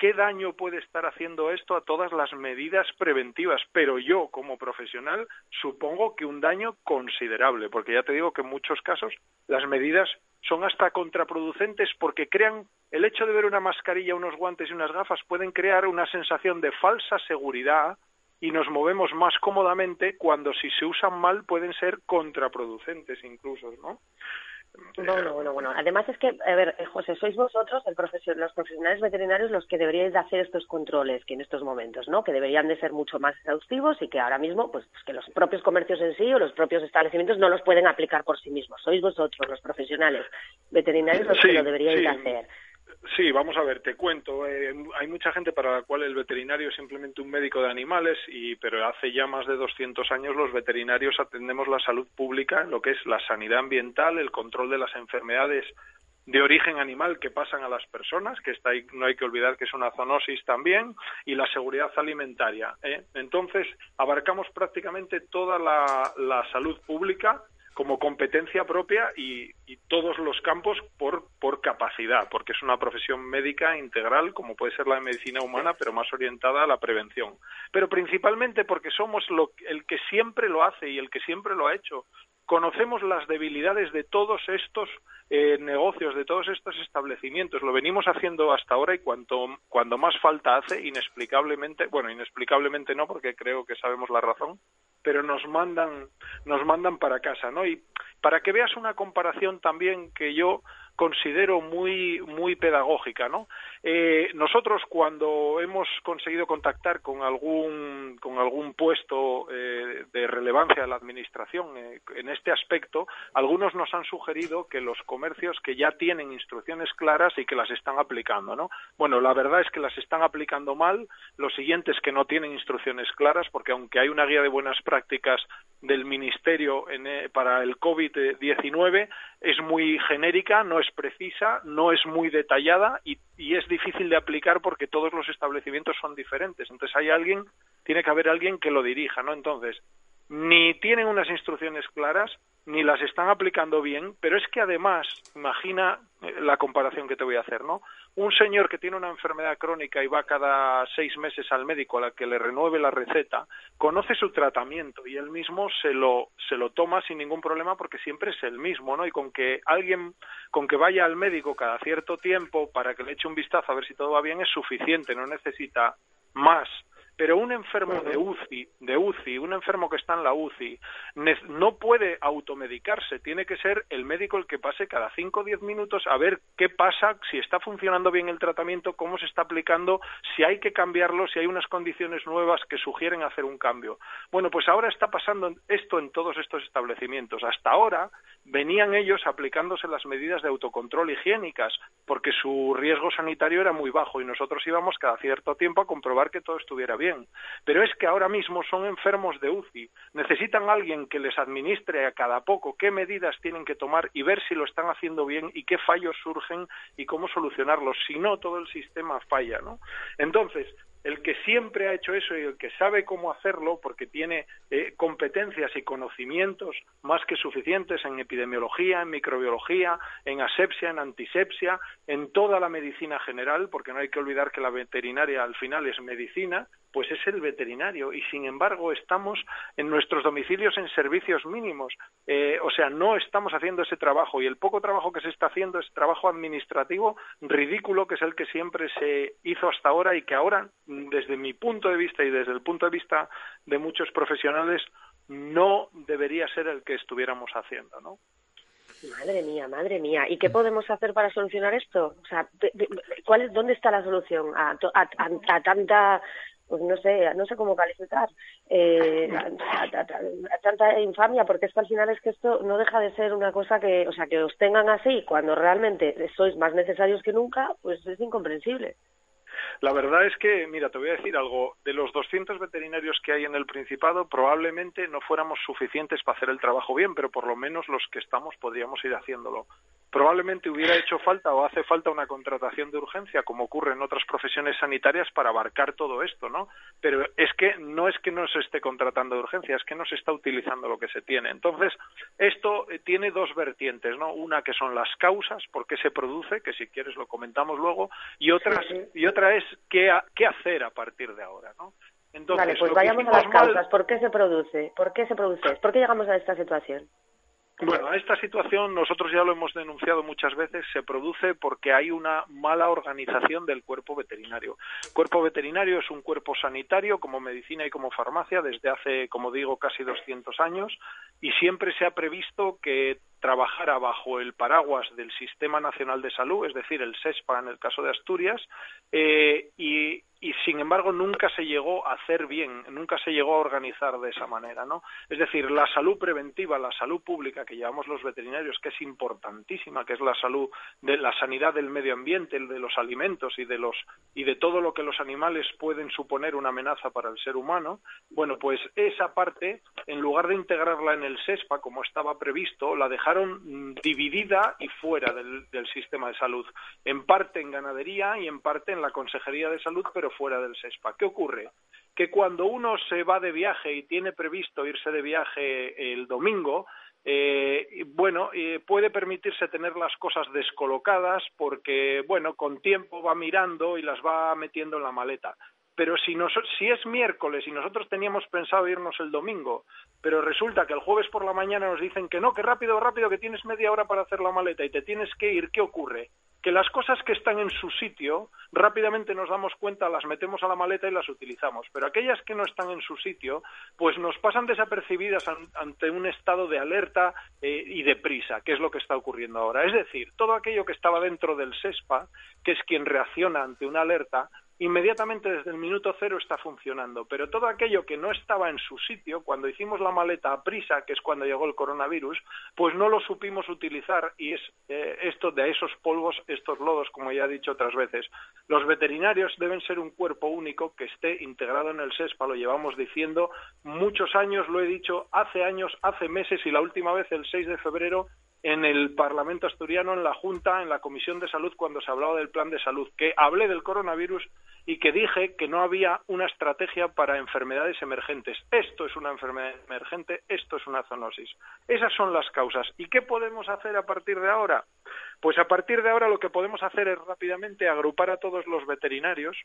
qué daño puede estar haciendo esto a todas las medidas preventivas. Pero yo, como profesional, supongo que un daño considerable, porque ya te digo que en muchos casos las medidas son hasta contraproducentes porque crean el hecho de ver una mascarilla, unos guantes y unas gafas pueden crear una sensación de falsa seguridad y nos movemos más cómodamente cuando si se usan mal pueden ser contraproducentes incluso, ¿no? Bueno, bueno, bueno. Además es que, a ver, eh, José, sois vosotros, el profesio- los profesionales veterinarios, los que deberíais de hacer estos controles que en estos momentos, ¿no? Que deberían de ser mucho más exhaustivos y que ahora mismo, pues, pues que los propios comercios en sí o los propios establecimientos no los pueden aplicar por sí mismos. Sois vosotros, los profesionales veterinarios, los que lo deberíais sí. de hacer. Sí, vamos a ver, te cuento. eh, hay mucha gente para la cual el veterinario es simplemente un médico de animales, y, pero hace ya más de 200 años los veterinarios atendemos la salud pública lo que es la sanidad ambiental, el control de las enfermedades de origen animal que pasan a las personas, que está ahí, no hay que olvidar que es una zoonosis también, y la seguridad alimentaria. ¿eh? Entonces, abarcamos prácticamente toda la salud pública como competencia propia y, todos los campos por, por capacidad, porque es una profesión médica integral, como puede ser la de medicina humana, pero más orientada a la prevención. Pero principalmente porque somos lo, el que siempre lo hace y el que siempre lo ha hecho. Conocemos las debilidades de todos estos eh, negocios, de todos estos establecimientos. Lo venimos haciendo hasta ahora y cuanto, cuando más falta hace, inexplicablemente, bueno, inexplicablemente no, porque creo que sabemos la razón, pero nos mandan nos mandan para casa, ¿no? Y para que veas una comparación también que yo considero muy muy pedagógica, ¿no? Eh, nosotros cuando hemos conseguido contactar con algún con algún puesto eh, de relevancia de la administración eh, en este aspecto, algunos nos han sugerido que los comercios que ya tienen instrucciones claras y que las están aplicando, ¿no? Bueno, la verdad es que las están aplicando mal. Lo siguiente es que no tienen instrucciones claras, porque aunque hay una guía de buenas prácticas del Ministerio en, eh, para el COVID-19, es muy genérica, no es precisa, no es muy detallada y, y es difícil de aplicar porque todos los establecimientos son diferentes. Entonces hay alguien, tiene que haber alguien que lo dirija, ¿no? Entonces, ni tienen unas instrucciones claras, ni las están aplicando bien, pero es que además, imagina eh, la comparación que te voy a hacer, ¿no? Un señor que tiene una enfermedad crónica y va cada seis meses al médico a la que le renueve la receta, conoce su tratamiento y él mismo se lo, se lo toma sin ningún problema porque siempre es el mismo, ¿no? Y con que alguien, con que vaya al médico cada cierto tiempo para que le eche un vistazo a ver si todo va bien es suficiente, no necesita más pero un enfermo de UCI, de UCI, un enfermo que está en la UCI, no puede automedicarse, tiene que ser el médico el que pase cada 5 o 10 minutos a ver qué pasa, si está funcionando bien el tratamiento, cómo se está aplicando, si hay que cambiarlo, si hay unas condiciones nuevas que sugieren hacer un cambio. Bueno, pues ahora está pasando esto en todos estos establecimientos. Hasta ahora venían ellos aplicándose las medidas de autocontrol higiénicas porque su riesgo sanitario era muy bajo y nosotros íbamos cada cierto tiempo a comprobar que todo estuviera bien pero es que ahora mismo son enfermos de UCI, necesitan a alguien que les administre a cada poco qué medidas tienen que tomar y ver si lo están haciendo bien y qué fallos surgen y cómo solucionarlos. Si no, todo el sistema falla, ¿no? Entonces, el que siempre ha hecho eso y el que sabe cómo hacerlo, porque tiene eh, competencias y conocimientos más que suficientes en epidemiología, en microbiología, en asepsia, en antisepsia, en toda la medicina general, porque no hay que olvidar que la veterinaria al final es medicina, pues es el veterinario y sin embargo estamos en nuestros domicilios en servicios mínimos, eh, o sea, no estamos haciendo ese trabajo y el poco trabajo que se está haciendo es trabajo administrativo ridículo que es el que siempre se hizo hasta ahora y que ahora, desde mi punto de vista y desde el punto de vista de muchos profesionales, no debería ser el que estuviéramos haciendo, ¿no? Madre mía, madre mía. ¿Y qué podemos hacer para solucionar esto? O sea, ¿cuál ¿dónde está la solución a, a tanta pues no sé, no sé cómo calificar, eh, tanta infamia, porque es que al final es que esto no deja de ser una cosa que, o sea, que os tengan así cuando realmente sois más necesarios que nunca, pues es incomprensible. La verdad es que, mira, te voy a decir algo, de los 200 veterinarios que hay en el Principado, probablemente no fuéramos suficientes para hacer el trabajo bien, pero por lo menos los que estamos podríamos ir haciéndolo probablemente hubiera hecho falta o hace falta una contratación de urgencia, como ocurre en otras profesiones sanitarias, para abarcar todo esto, ¿no? Pero es que no es que no se esté contratando de urgencia, es que no se está utilizando lo que se tiene. Entonces, esto eh, tiene dos vertientes, ¿no? Una que son las causas, por qué se produce, que si quieres lo comentamos luego, y otra, y otra es qué, qué hacer a partir de ahora, ¿no? Entonces, vale, pues vayamos a las causas. ¿Por qué se produce? ¿Por qué se produce? ¿Por qué llegamos a esta situación? Bueno, esta situación nosotros ya lo hemos denunciado muchas veces, se produce porque hay una mala organización del cuerpo veterinario. El cuerpo veterinario es un cuerpo sanitario como medicina y como farmacia desde hace, como digo, casi 200 años y siempre se ha previsto que trabajara bajo el paraguas del Sistema Nacional de Salud, es decir, el SESPA en el caso de Asturias, eh, y, sin embargo nunca se llegó a hacer bien, nunca se llegó a organizar de esa manera, ¿no? Es decir, la salud preventiva, la salud pública que llevamos los veterinarios, que es importantísima, que es la salud de la sanidad del medio ambiente, de los alimentos y de los y de todo lo que los animales pueden suponer una amenaza para el ser humano, bueno, pues esa parte, en lugar de integrarla en el SESPA como estaba previsto, la dejaron dividida y fuera del, del sistema de salud, en parte en ganadería y en parte en la Consejería de Salud, pero fuera del SESPA. ¿Qué ocurre? Que cuando uno se va de viaje y tiene previsto irse de viaje el domingo, eh, bueno, eh, puede permitirse tener las cosas descolocadas porque, bueno, con tiempo va mirando y las va metiendo en la maleta. Pero si, si es miércoles y nosotros teníamos pensado irnos el domingo, pero resulta que el jueves por la mañana nos dicen que no, que rápido, rápido, que tienes media hora para hacer la maleta y te tienes que ir, ¿qué ocurre? que las cosas que están en su sitio rápidamente nos damos cuenta, las metemos a la maleta y las utilizamos, pero aquellas que no están en su sitio, pues nos pasan desapercibidas ante un estado de alerta eh, y de prisa, que es lo que está ocurriendo ahora. Es decir, todo aquello que estaba dentro del SESPA, que es quien reacciona ante una alerta, inmediatamente desde el minuto cero está funcionando. Pero todo aquello que no estaba en su sitio, cuando hicimos la maleta a prisa, que es cuando llegó el coronavirus, pues no lo supimos utilizar y es eh, esto de esos polvos, estos lodos, como ya he dicho otras veces. Los veterinarios deben ser un cuerpo único que esté integrado en el SESPA, lo llevamos diciendo muchos años, lo he dicho hace años, hace meses y la última vez el 6 de febrero en el Parlamento asturiano, en la Junta, en la Comisión de Salud, cuando se hablaba del plan de salud, que hablé del coronavirus y que dije que no había una estrategia para enfermedades emergentes. Esto es una enfermedad emergente, esto es una zoonosis. Esas son las causas. ¿Y qué podemos hacer a partir de ahora? Pues a partir de ahora lo que podemos hacer es rápidamente agrupar a todos los veterinarios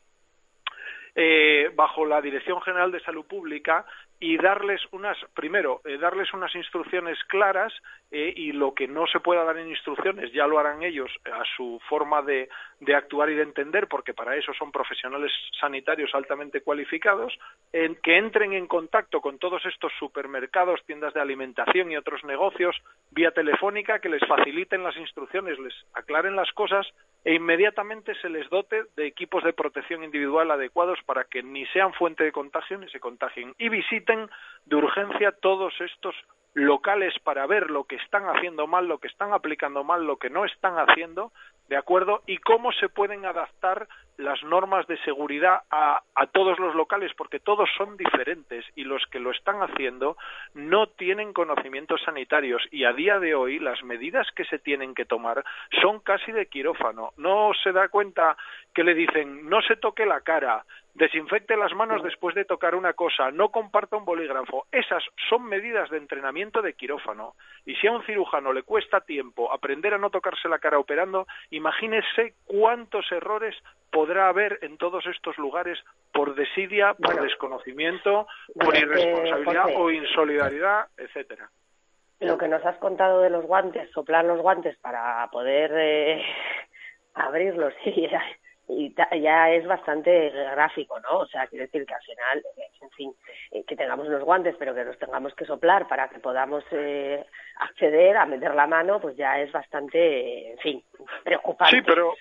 eh, bajo la Dirección General de Salud Pública y darles unas, primero, eh, darles unas instrucciones claras eh, y lo que no se pueda dar en instrucciones ya lo harán ellos a su forma de, de actuar y de entender, porque para eso son profesionales sanitarios altamente cualificados, que entren en contacto con todos estos supermercados, tiendas de alimentación y otros negocios vía telefónica, que les faciliten las instrucciones, les aclaren las cosas e inmediatamente se les dote de equipos de protección individual adecuados para que ni sean fuente de contagio ni se contagien. Y visiten de urgencia todos estos locales para ver lo que están haciendo mal, lo que están aplicando mal, lo que no están haciendo, ¿de acuerdo? Y cómo se pueden adaptar las normas de seguridad a, a, todos los locales, porque todos son diferentes y los que lo están haciendo no tienen conocimientos sanitarios y a día de hoy las medidas que se tienen que tomar son casi de quirófano. No se da cuenta que le dicen no se toque la cara, desinfecte las manos después de tocar una cosa, no comparta un bolígrafo. Esas son medidas de entrenamiento de quirófano. Y si a un cirujano le cuesta tiempo aprender a no tocarse la cara operando, imagínese cuántos errores podrá haber en todos estos lugares por desidia, por desconocimiento, por irresponsabilidad o insolidaridad, etcétera. Lo que nos has contado de los guantes, soplar los guantes para poder eh, abrirlos y y ya es bastante gráfico, ¿no? O sea, quiero decir que al final, en fin, eh, que tengamos los guantes, pero que los tengamos que soplar para que podamos eh, acceder a meter la mano, pues ya es bastante, en fin, preocupante. Sí, pero,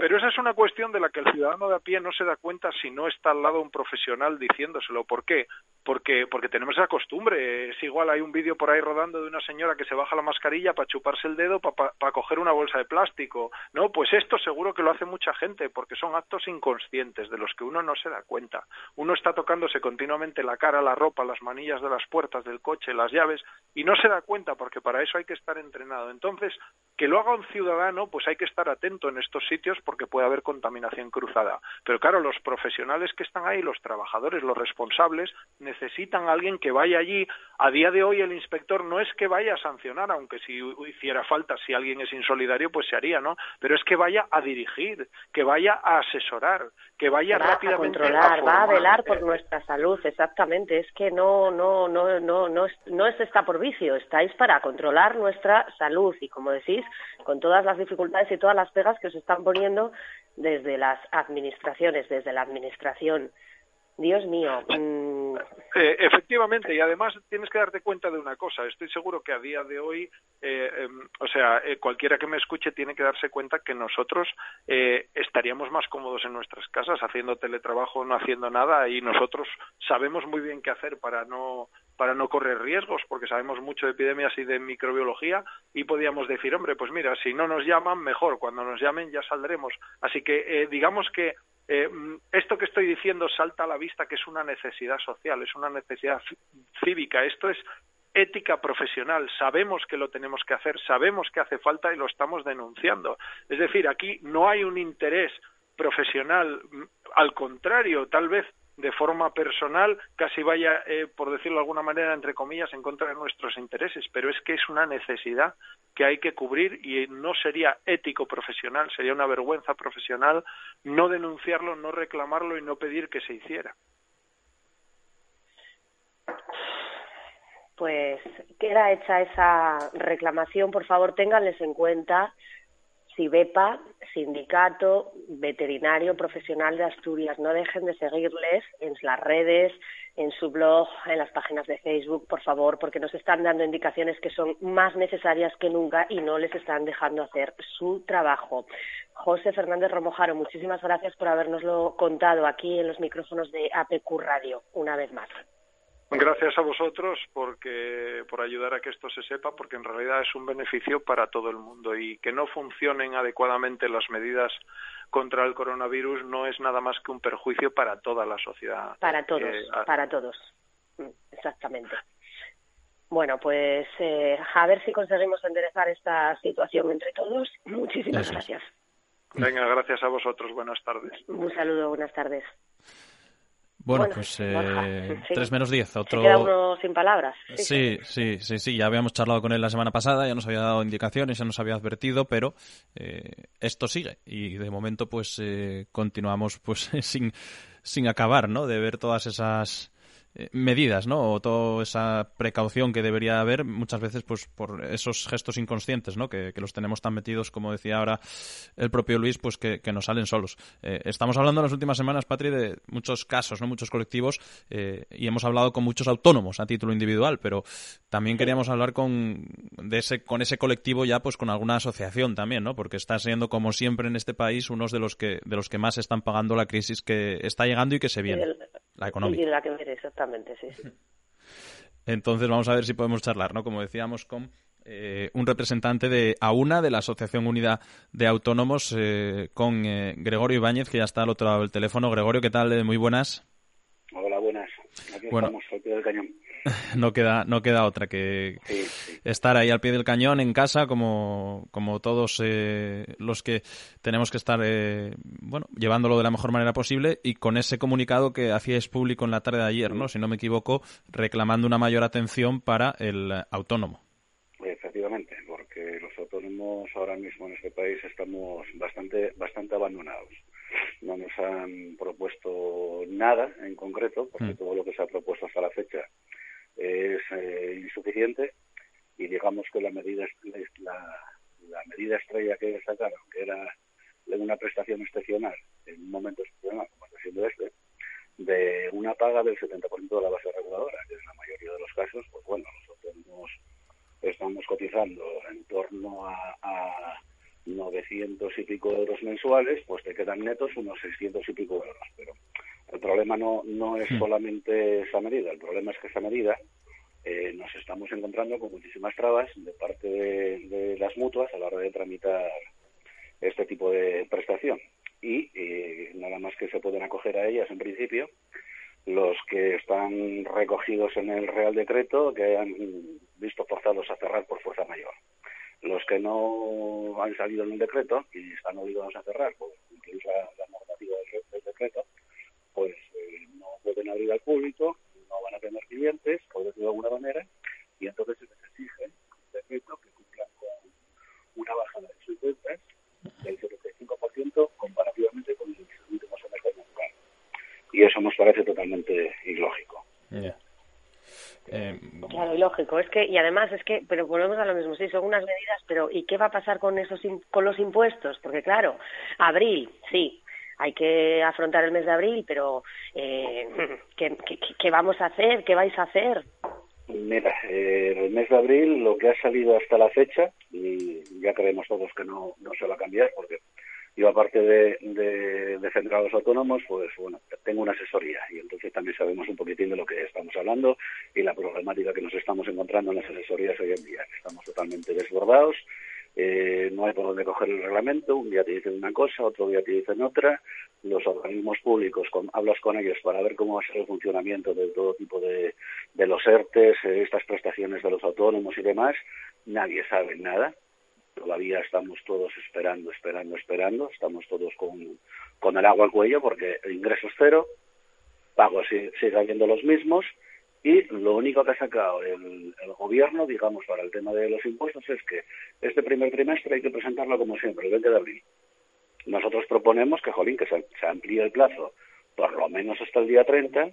pero esa es una cuestión de la que el ciudadano de a pie no se da cuenta si no está al lado un profesional diciéndoselo. ¿Por qué? Porque, porque tenemos esa costumbre. Es igual, hay un vídeo por ahí rodando de una señora que se baja la mascarilla para chuparse el dedo, para, para coger una bolsa de plástico. No, pues esto seguro que lo hace mucha gente, porque son actos inconscientes de los que uno no se da cuenta. Uno está tocándose continuamente la cara, la ropa, las manillas de las puertas del coche, las llaves, y no se da cuenta porque para eso hay que estar entrenado. Entonces, que lo haga un ciudadano, pues hay que estar atento en estos sitios porque puede haber contaminación cruzada. Pero claro, los profesionales que están ahí, los trabajadores, los responsables, necesitan a alguien que vaya allí. A día de hoy el inspector no es que vaya a sancionar, aunque si hiciera falta, si alguien es insolidario, pues se haría, ¿no? Pero es que vaya a dirigir, que vaya a asesorar, que vaya va rápidamente a controlar, va a velar por nuestra salud, exactamente. Es que no, no, no, no, no, es, no es está por vicio, estáis para controlar nuestra salud y, como decís, con todas las dificultades y todas las pegas que os están poniendo desde las administraciones, desde la administración. Dios mío. Mm. Eh, efectivamente, y además tienes que darte cuenta de una cosa. Estoy seguro que a día de hoy, eh, em, o sea, eh, cualquiera que me escuche tiene que darse cuenta que nosotros estaríamos más cómodos en nuestras casas haciendo teletrabajo, no haciendo nada, y nosotros sabemos muy bien qué hacer para no para no correr riesgos, porque sabemos mucho de epidemias y de microbiología, y podíamos decir, hombre, pues mira, si no nos llaman, mejor, cuando nos llamen ya saldremos. Así que digamos que eh, esto que estoy diciendo salta a la vista que es una necesidad social, es una necesidad cívica, esto es ética profesional, sabemos que lo tenemos que hacer, sabemos que hace falta y lo estamos denunciando. Es decir, aquí no hay un interés profesional, al contrario, tal vez de forma personal casi vaya, eh, por decirlo de alguna manera, entre comillas, en contra de nuestros intereses, pero es que es una necesidad que hay que cubrir y no sería ético profesional, sería una vergüenza profesional no denunciarlo, no reclamarlo y no pedir que se hiciera. Pues queda hecha esa reclamación, por favor, ténganles en cuenta SIBEPA, Sindicato Veterinario Profesional de Asturias. No dejen de seguirles en las redes, en su blog, en las páginas de Facebook, por favor, porque nos están dando indicaciones que son más necesarias que nunca y no les están dejando hacer su trabajo. José Fernández Romojaro, muchísimas gracias por habernoslo contado aquí en los micrófonos de APQ Radio, una vez más. Gracias a vosotros porque por ayudar a que esto se sepa, porque en realidad es un beneficio para todo el mundo y que no funcionen adecuadamente las medidas contra el coronavirus no es nada más que un perjuicio para toda la sociedad. Para todos, para todos, mm, exactamente. Bueno, pues eh, a ver si conseguimos enderezar esta situación entre todos. Muchísimas gracias. Venga, gracias a vosotros. Buenas tardes. Un saludo, buenas tardes. Bueno, pues eh, tres menos diez. Otro... Se queda uno sin palabras. Sí sí, sí, sí, Ya habíamos charlado con él la semana pasada, ya nos había dado indicaciones, ya nos había advertido, pero eh, esto sigue y de momento pues eh, continuamos pues sin, sin acabar, ¿no? De ver todas esas medidas, ¿no? O toda esa precaución que debería haber muchas veces, pues, por esos gestos inconscientes, ¿no? Que, los tenemos tan metidos, como decía ahora el propio Luis, pues que, nos salen solos. Eh, estamos hablando en las últimas semanas, Patri, de muchos casos, ¿no? Muchos colectivos eh, y hemos hablado con muchos autónomos a título individual, pero también queríamos hablar con, de ese, con ese colectivo ya, pues, con alguna asociación también, ¿no? Porque está siendo, como siempre en este país, unos de los que, de los que más están pagando la crisis que está llegando y que se viene. La económica. Y la que viene, exactamente, sí, Entonces vamos a ver si podemos charlar, ¿no? Como decíamos, con eh, un representante de AUNA, de la Asociación Unida de Autónomos, eh, con eh, Gregorio Ibáñez, que ya está al otro lado del teléfono. Gregorio, ¿qué tal? Muy buenas. Hola, buenas. Aquí estamos al pie del cañón. no queda no queda otra que estar ahí al pie del cañón en casa como, como todos eh, los que tenemos que estar eh, bueno llevándolo de la mejor manera posible y con ese comunicado que hacíais público en la tarde de ayer no si no me equivoco reclamando una mayor atención para el autónomo. Efectivamente porque los autónomos ahora mismo en este país estamos bastante bastante abandonados. No nos han propuesto nada en concreto porque mm. todo lo que se ha propuesto hasta la fecha es eh, insuficiente y digamos que la medida la, la medida estrella que sacaron, que era una prestación excepcional en un momento excepcional como está siendo este, de una paga del 70% de la base reguladora, que en la mayoría de los casos, pues bueno, nosotros estamos cotizando en torno a, a 900 y pico euros mensuales, pues te quedan netos unos 600 y pico euros. Pero el problema no, no es hmm. solamente esa medida, el problema es que esa medida eh, nos estamos encontrando con muchísimas trabas de parte de, las mutuas a la hora de tramitar este tipo de prestación. Y eh, nada más que se pueden acoger a ellas en principio los que están recogidos en el Real Decreto que han visto forzados a cerrar por fuerza mayor. Los que no han salido en el decreto y están obligados a cerrar por cumplir la, normativa del decreto, pues eh, no pueden abrir al público, no van a tener clientes, por decirlo de alguna manera, y entonces se les exige un decreto que cumplan con una bajada de sus ventas del 75% comparativamente con el último semestre local. Y eso nos parece totalmente ilógico. Eh, claro, ilógico. Es que, y además es que, pero volvemos a lo mismo, sí, son unas medidas, pero ¿y qué va a pasar con esos con los impuestos? Porque claro, abril, sí, hay que afrontar el mes de abril, pero eh, ¿qué, vamos a hacer? ¿Qué vais a hacer? Mira, eh, el mes de abril lo que ha salido hasta la fecha, y ya creemos todos que no, no se va a cambiar, porque yo aparte de, de defender a los autónomos, pues bueno, tengo una asesoría. Y entonces también sabemos un poquitín de lo que estamos hablando y la problemática que nos estamos encontrando en las asesorías hoy en día. Estamos totalmente desbordados eh, no hay por dónde coger el reglamento, un día te dicen una cosa, otro día te dicen otra, los organismos públicos, con, hablas con ellos para ver cómo va a ser el funcionamiento de todo tipo de, de los ERTES, eh, estas prestaciones de los autónomos y demás, nadie sabe nada, todavía estamos todos esperando, esperando, esperando, estamos todos con, con el agua al cuello porque el ingreso es cero, pagos siguen habiendo los mismos, y lo único que ha sacado el, gobierno, digamos, para el tema de los impuestos es que este primer trimestre hay que presentarlo como siempre, el 20 de abril. Nosotros proponemos que, jolín, que se, amplíe el plazo por lo menos hasta el día 30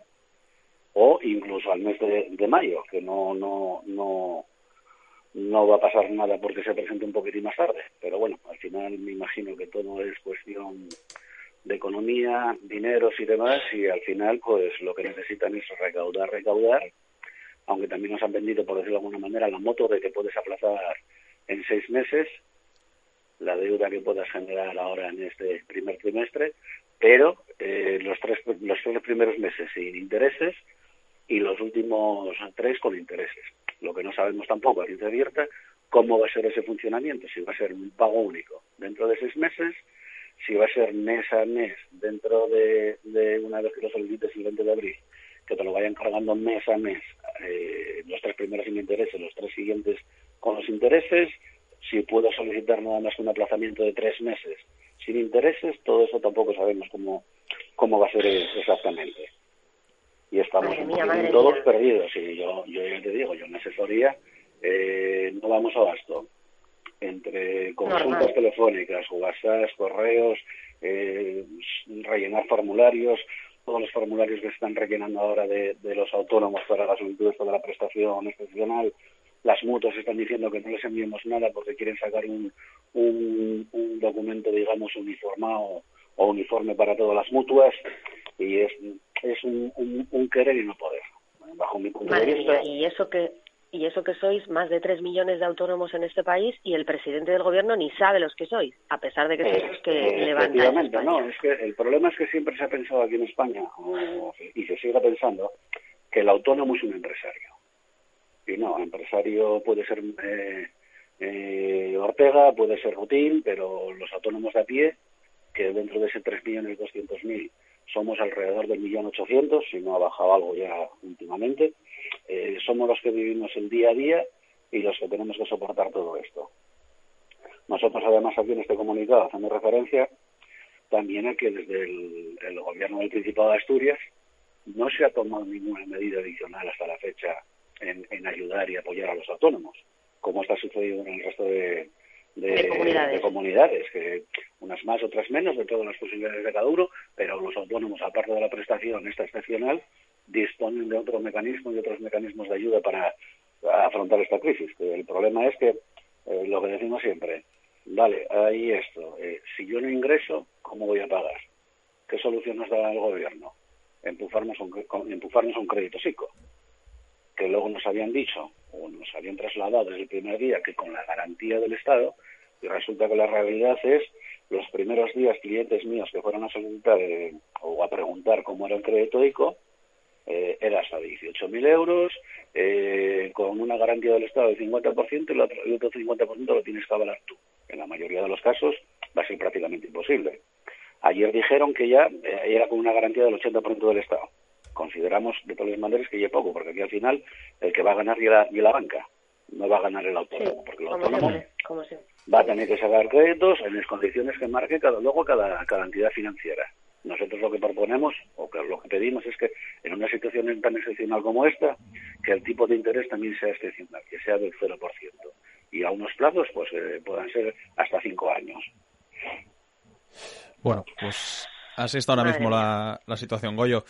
o incluso al mes de, de mayo, que no, no, no, no va a pasar nada porque se presente un poquitín más tarde. Pero bueno, al final me imagino que todo es cuestión de economía, dineros y demás, y al final pues lo que necesitan es recaudar, recaudar, aunque también nos han vendido, por decirlo de alguna manera, la moto de que puedes aplazar en seis meses la deuda que puedas generar ahora en este primer trimestre, pero eh, los, tres, los tres primeros meses sin intereses y los últimos tres con intereses. Lo que no sabemos tampoco a ciencia abierta, cómo va a ser ese funcionamiento, si va a ser un pago único dentro de seis meses, si va a ser mes a mes dentro de, una vez que lo solicites el 20 de abril, que te lo vayan cargando mes a mes, eh, los tres primeros sin intereses, los tres siguientes con los intereses, si puedo solicitar nada más un aplazamiento de tres meses sin intereses, todo eso tampoco sabemos cómo, cómo va a ser exactamente. Y estamos todos perdidos. Y yo, yo ya te digo, yo en asesoría eh, no vamos a basto. Entre consultas telefónicas, WhatsApp, correos, eh, rellenar formularios, todos los formularios que se están rellenando ahora de, los autónomos para la solicitud de la prestación excepcional, las mutuas están diciendo que no les enviemos nada porque quieren sacar un, un, documento, digamos, uniformado o uniforme para todas las mutuas y es, es un, un, querer y no poder. Bajo mi punto de vista. y eso que y eso que sois más de tres millones de autónomos en este país y el presidente del gobierno ni sabe los que sois, a pesar de que sois los que eh, levantáis no, es que el problema es que siempre se ha pensado aquí en España, y se sigue pensando, que el autónomo es un empresario. Y no, empresario puede ser eh, eh, Ortega, puede ser Rutín, pero los autónomos de a pie, que dentro de ese tres millones doscientos mil somos alrededor del millón ochocientos, si no ha bajado algo ya últimamente, eh, somos los que vivimos el día a día y los que tenemos que soportar todo esto. Nosotros, además, aquí en este comunicado hacemos referencia también a que desde el, gobierno del Principado de Asturias no se ha tomado ninguna medida adicional hasta la fecha en, ayudar y apoyar a los autónomos, como está sucediendo en el resto de, comunidades. que unas más, otras menos, de todas las posibilidades de cada uno, pero los autónomos, aparte de la prestación esta excepcional, disponen de otros mecanismos y otros mecanismos de ayuda para afrontar esta crisis. El problema es que, eh, lo que decimos siempre, vale, hay esto, eh, si yo no ingreso, ¿cómo voy a pagar? ¿Qué solución nos da el gobierno? Empujarnos un, empujarnos a un crédito psico, que luego nos habían dicho o nos habían trasladado desde el primer día que con la garantía del Estado, y resulta que la realidad es los primeros días clientes míos que fueron a solicitar eh, o a preguntar cómo era el crédito ICO, eh, era hasta 18.000 euros, eh, con una garantía del Estado del 50% y el otro, el otro 50% lo tienes que avalar tú. En la mayoría de los casos va a ser prácticamente imposible. Ayer dijeron que ya eh, era con una garantía del 80% del Estado. Consideramos de todas las maneras que ya poco, porque aquí al final el que va a ganar y la, y la banca, no va a ganar el autónomo, porque el autónomo va a tener que sacar créditos en las condiciones que marque cada, luego cada, cada entidad financiera. Nosotros lo que proponemos, o que lo que pedimos es que en una situación tan excepcional como esta, que el tipo de interés también sea excepcional, que sea del 0%. Y a unos plazos, pues eh, puedan ser hasta cinco años. Bueno, pues así está ahora mismo la, situación. Goyo,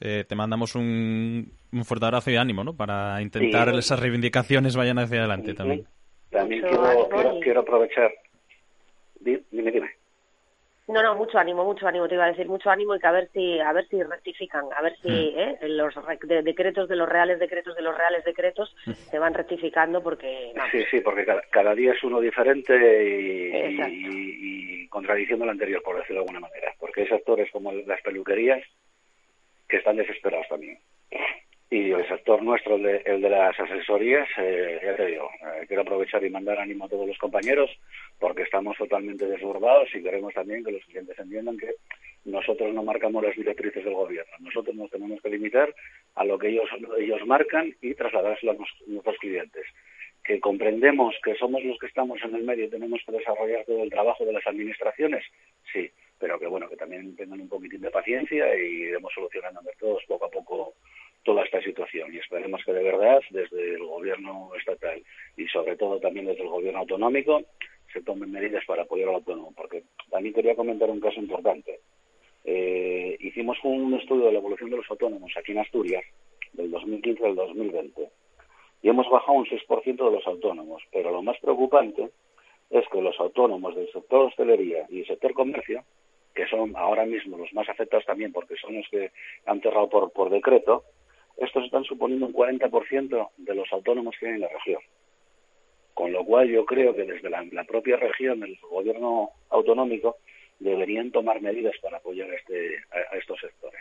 eh, te mandamos un, fuerte abrazo y ánimo, ¿no? Para intentar esas reivindicaciones vayan hacia adelante también. También quiero, quiero, aprovechar. Dime, dime. No, no, mucho ánimo, mucho ánimo, te iba a decir, mucho ánimo y que a ver si, a ver si rectifican, a ver si mm. ¿eh? los decretos de los reales decretos de los reales decretos mm. se van rectificando porque... Sí, sí, porque cada, día es uno diferente y, contradiciendo el anterior, por decirlo de alguna manera, porque hay sectores como las peluquerías que están desesperados también. Y el sector nuestro, el de, el de las asesorías, eh, ya te digo, eh, quiero aprovechar y mandar ánimo a todos los compañeros porque estamos totalmente desbordados y queremos también que los clientes entiendan que nosotros no marcamos las directrices del gobierno. Nosotros nos tenemos que limitar a lo que ellos, ellos marcan y trasladárselo a nuestros clientes. Que comprendemos que somos los que estamos en el medio y tenemos que desarrollar todo el trabajo de las administraciones, sí, pero que bueno, que también tengan un poquitín de paciencia y iremos solucionando todos poco a poco toda esta situación. Y esperemos que de verdad desde el gobierno estatal y sobre todo también desde el gobierno autonómico se tomen medidas para apoyar al autónomo porque también quería comentar un caso importante. Eh, hicimos un estudio de la evolución de los autónomos aquí en Asturias del 2015 al 2020 y hemos bajado un 6% de los autónomos pero lo más preocupante es que los autónomos del sector hostelería y el sector comercio que son ahora mismo los más afectados también porque son los que han cerrado por, por decreto, estos están suponiendo un 40% de los autónomos que hay en la región. Con lo cual yo creo que desde la, propia región, el gobierno autonómico, deberían tomar medidas para apoyar a, este, a, estos sectores.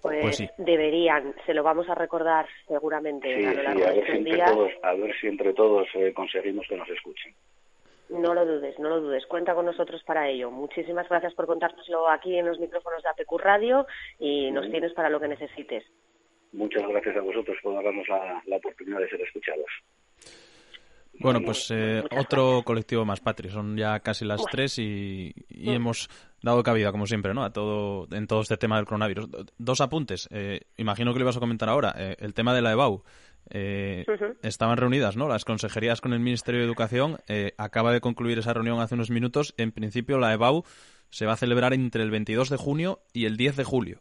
Pues, pues deberían, se lo vamos a recordar seguramente a lo largo de estos días. a ver si entre todos eh, conseguimos que nos escuchen. No lo dudes, no lo dudes. Cuenta con nosotros para ello. Muchísimas gracias por contárnoslo aquí en los micrófonos de APQ Radio y nos tienes para lo que necesites. Muchas gracias a vosotros por darnos la, oportunidad de ser escuchados. Bueno, pues eh, otro colectivo más, Patri. Son ya casi las tres y, hemos dado cabida, como siempre, ¿no? A todo, en todo este tema del coronavirus. Dos apuntes. Eh, imagino que lo ibas a comentar ahora. Eh, el tema de la EBAU. Eh, estaban reunidas, ¿no? Las consejerías con el Ministerio de Educación. acaba de concluir esa reunión hace unos minutos. En principio, la EBAU se va a celebrar entre el 22 de junio y el 10 de julio.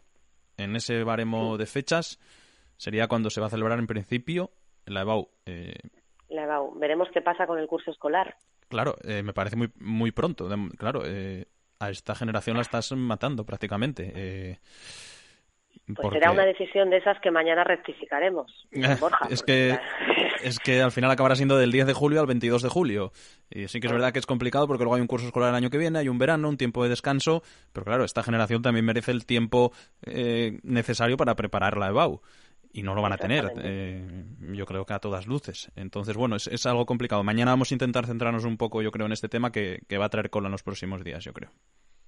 En ese baremo de fechas sería cuando se va a celebrar en principio la EBAU. la EBAU. Veremos qué pasa con el curso escolar. Claro, me parece muy, muy pronto. Claro, a esta generación la estás matando prácticamente. Pues será una decisión de esas que mañana rectificaremos. Es que es que al final acabará siendo del 10 de julio al 22 de julio. Y sí que es verdad que es complicado porque luego hay un curso escolar el año que viene, hay un verano, un tiempo de descanso, pero claro, esta generación también merece el tiempo eh, necesario para preparar la EBAU y no lo van a tener, eh, yo creo que a todas luces. Entonces, bueno, es, es, algo complicado. Mañana vamos a intentar centrarnos un poco, yo creo, en este tema que, que va a traer cola en los próximos días, yo creo.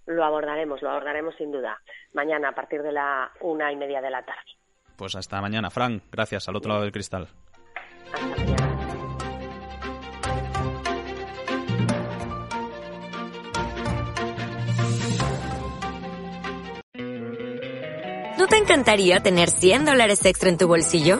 Lo abordaremos, lo abordaremos sin duda. Mañana a partir de la una y media de la tarde. Pues hasta mañana, Frank. Gracias, al otro lado del cristal. Hasta mañana. ¿No te encantaría tener 100 dólares extra en tu bolsillo?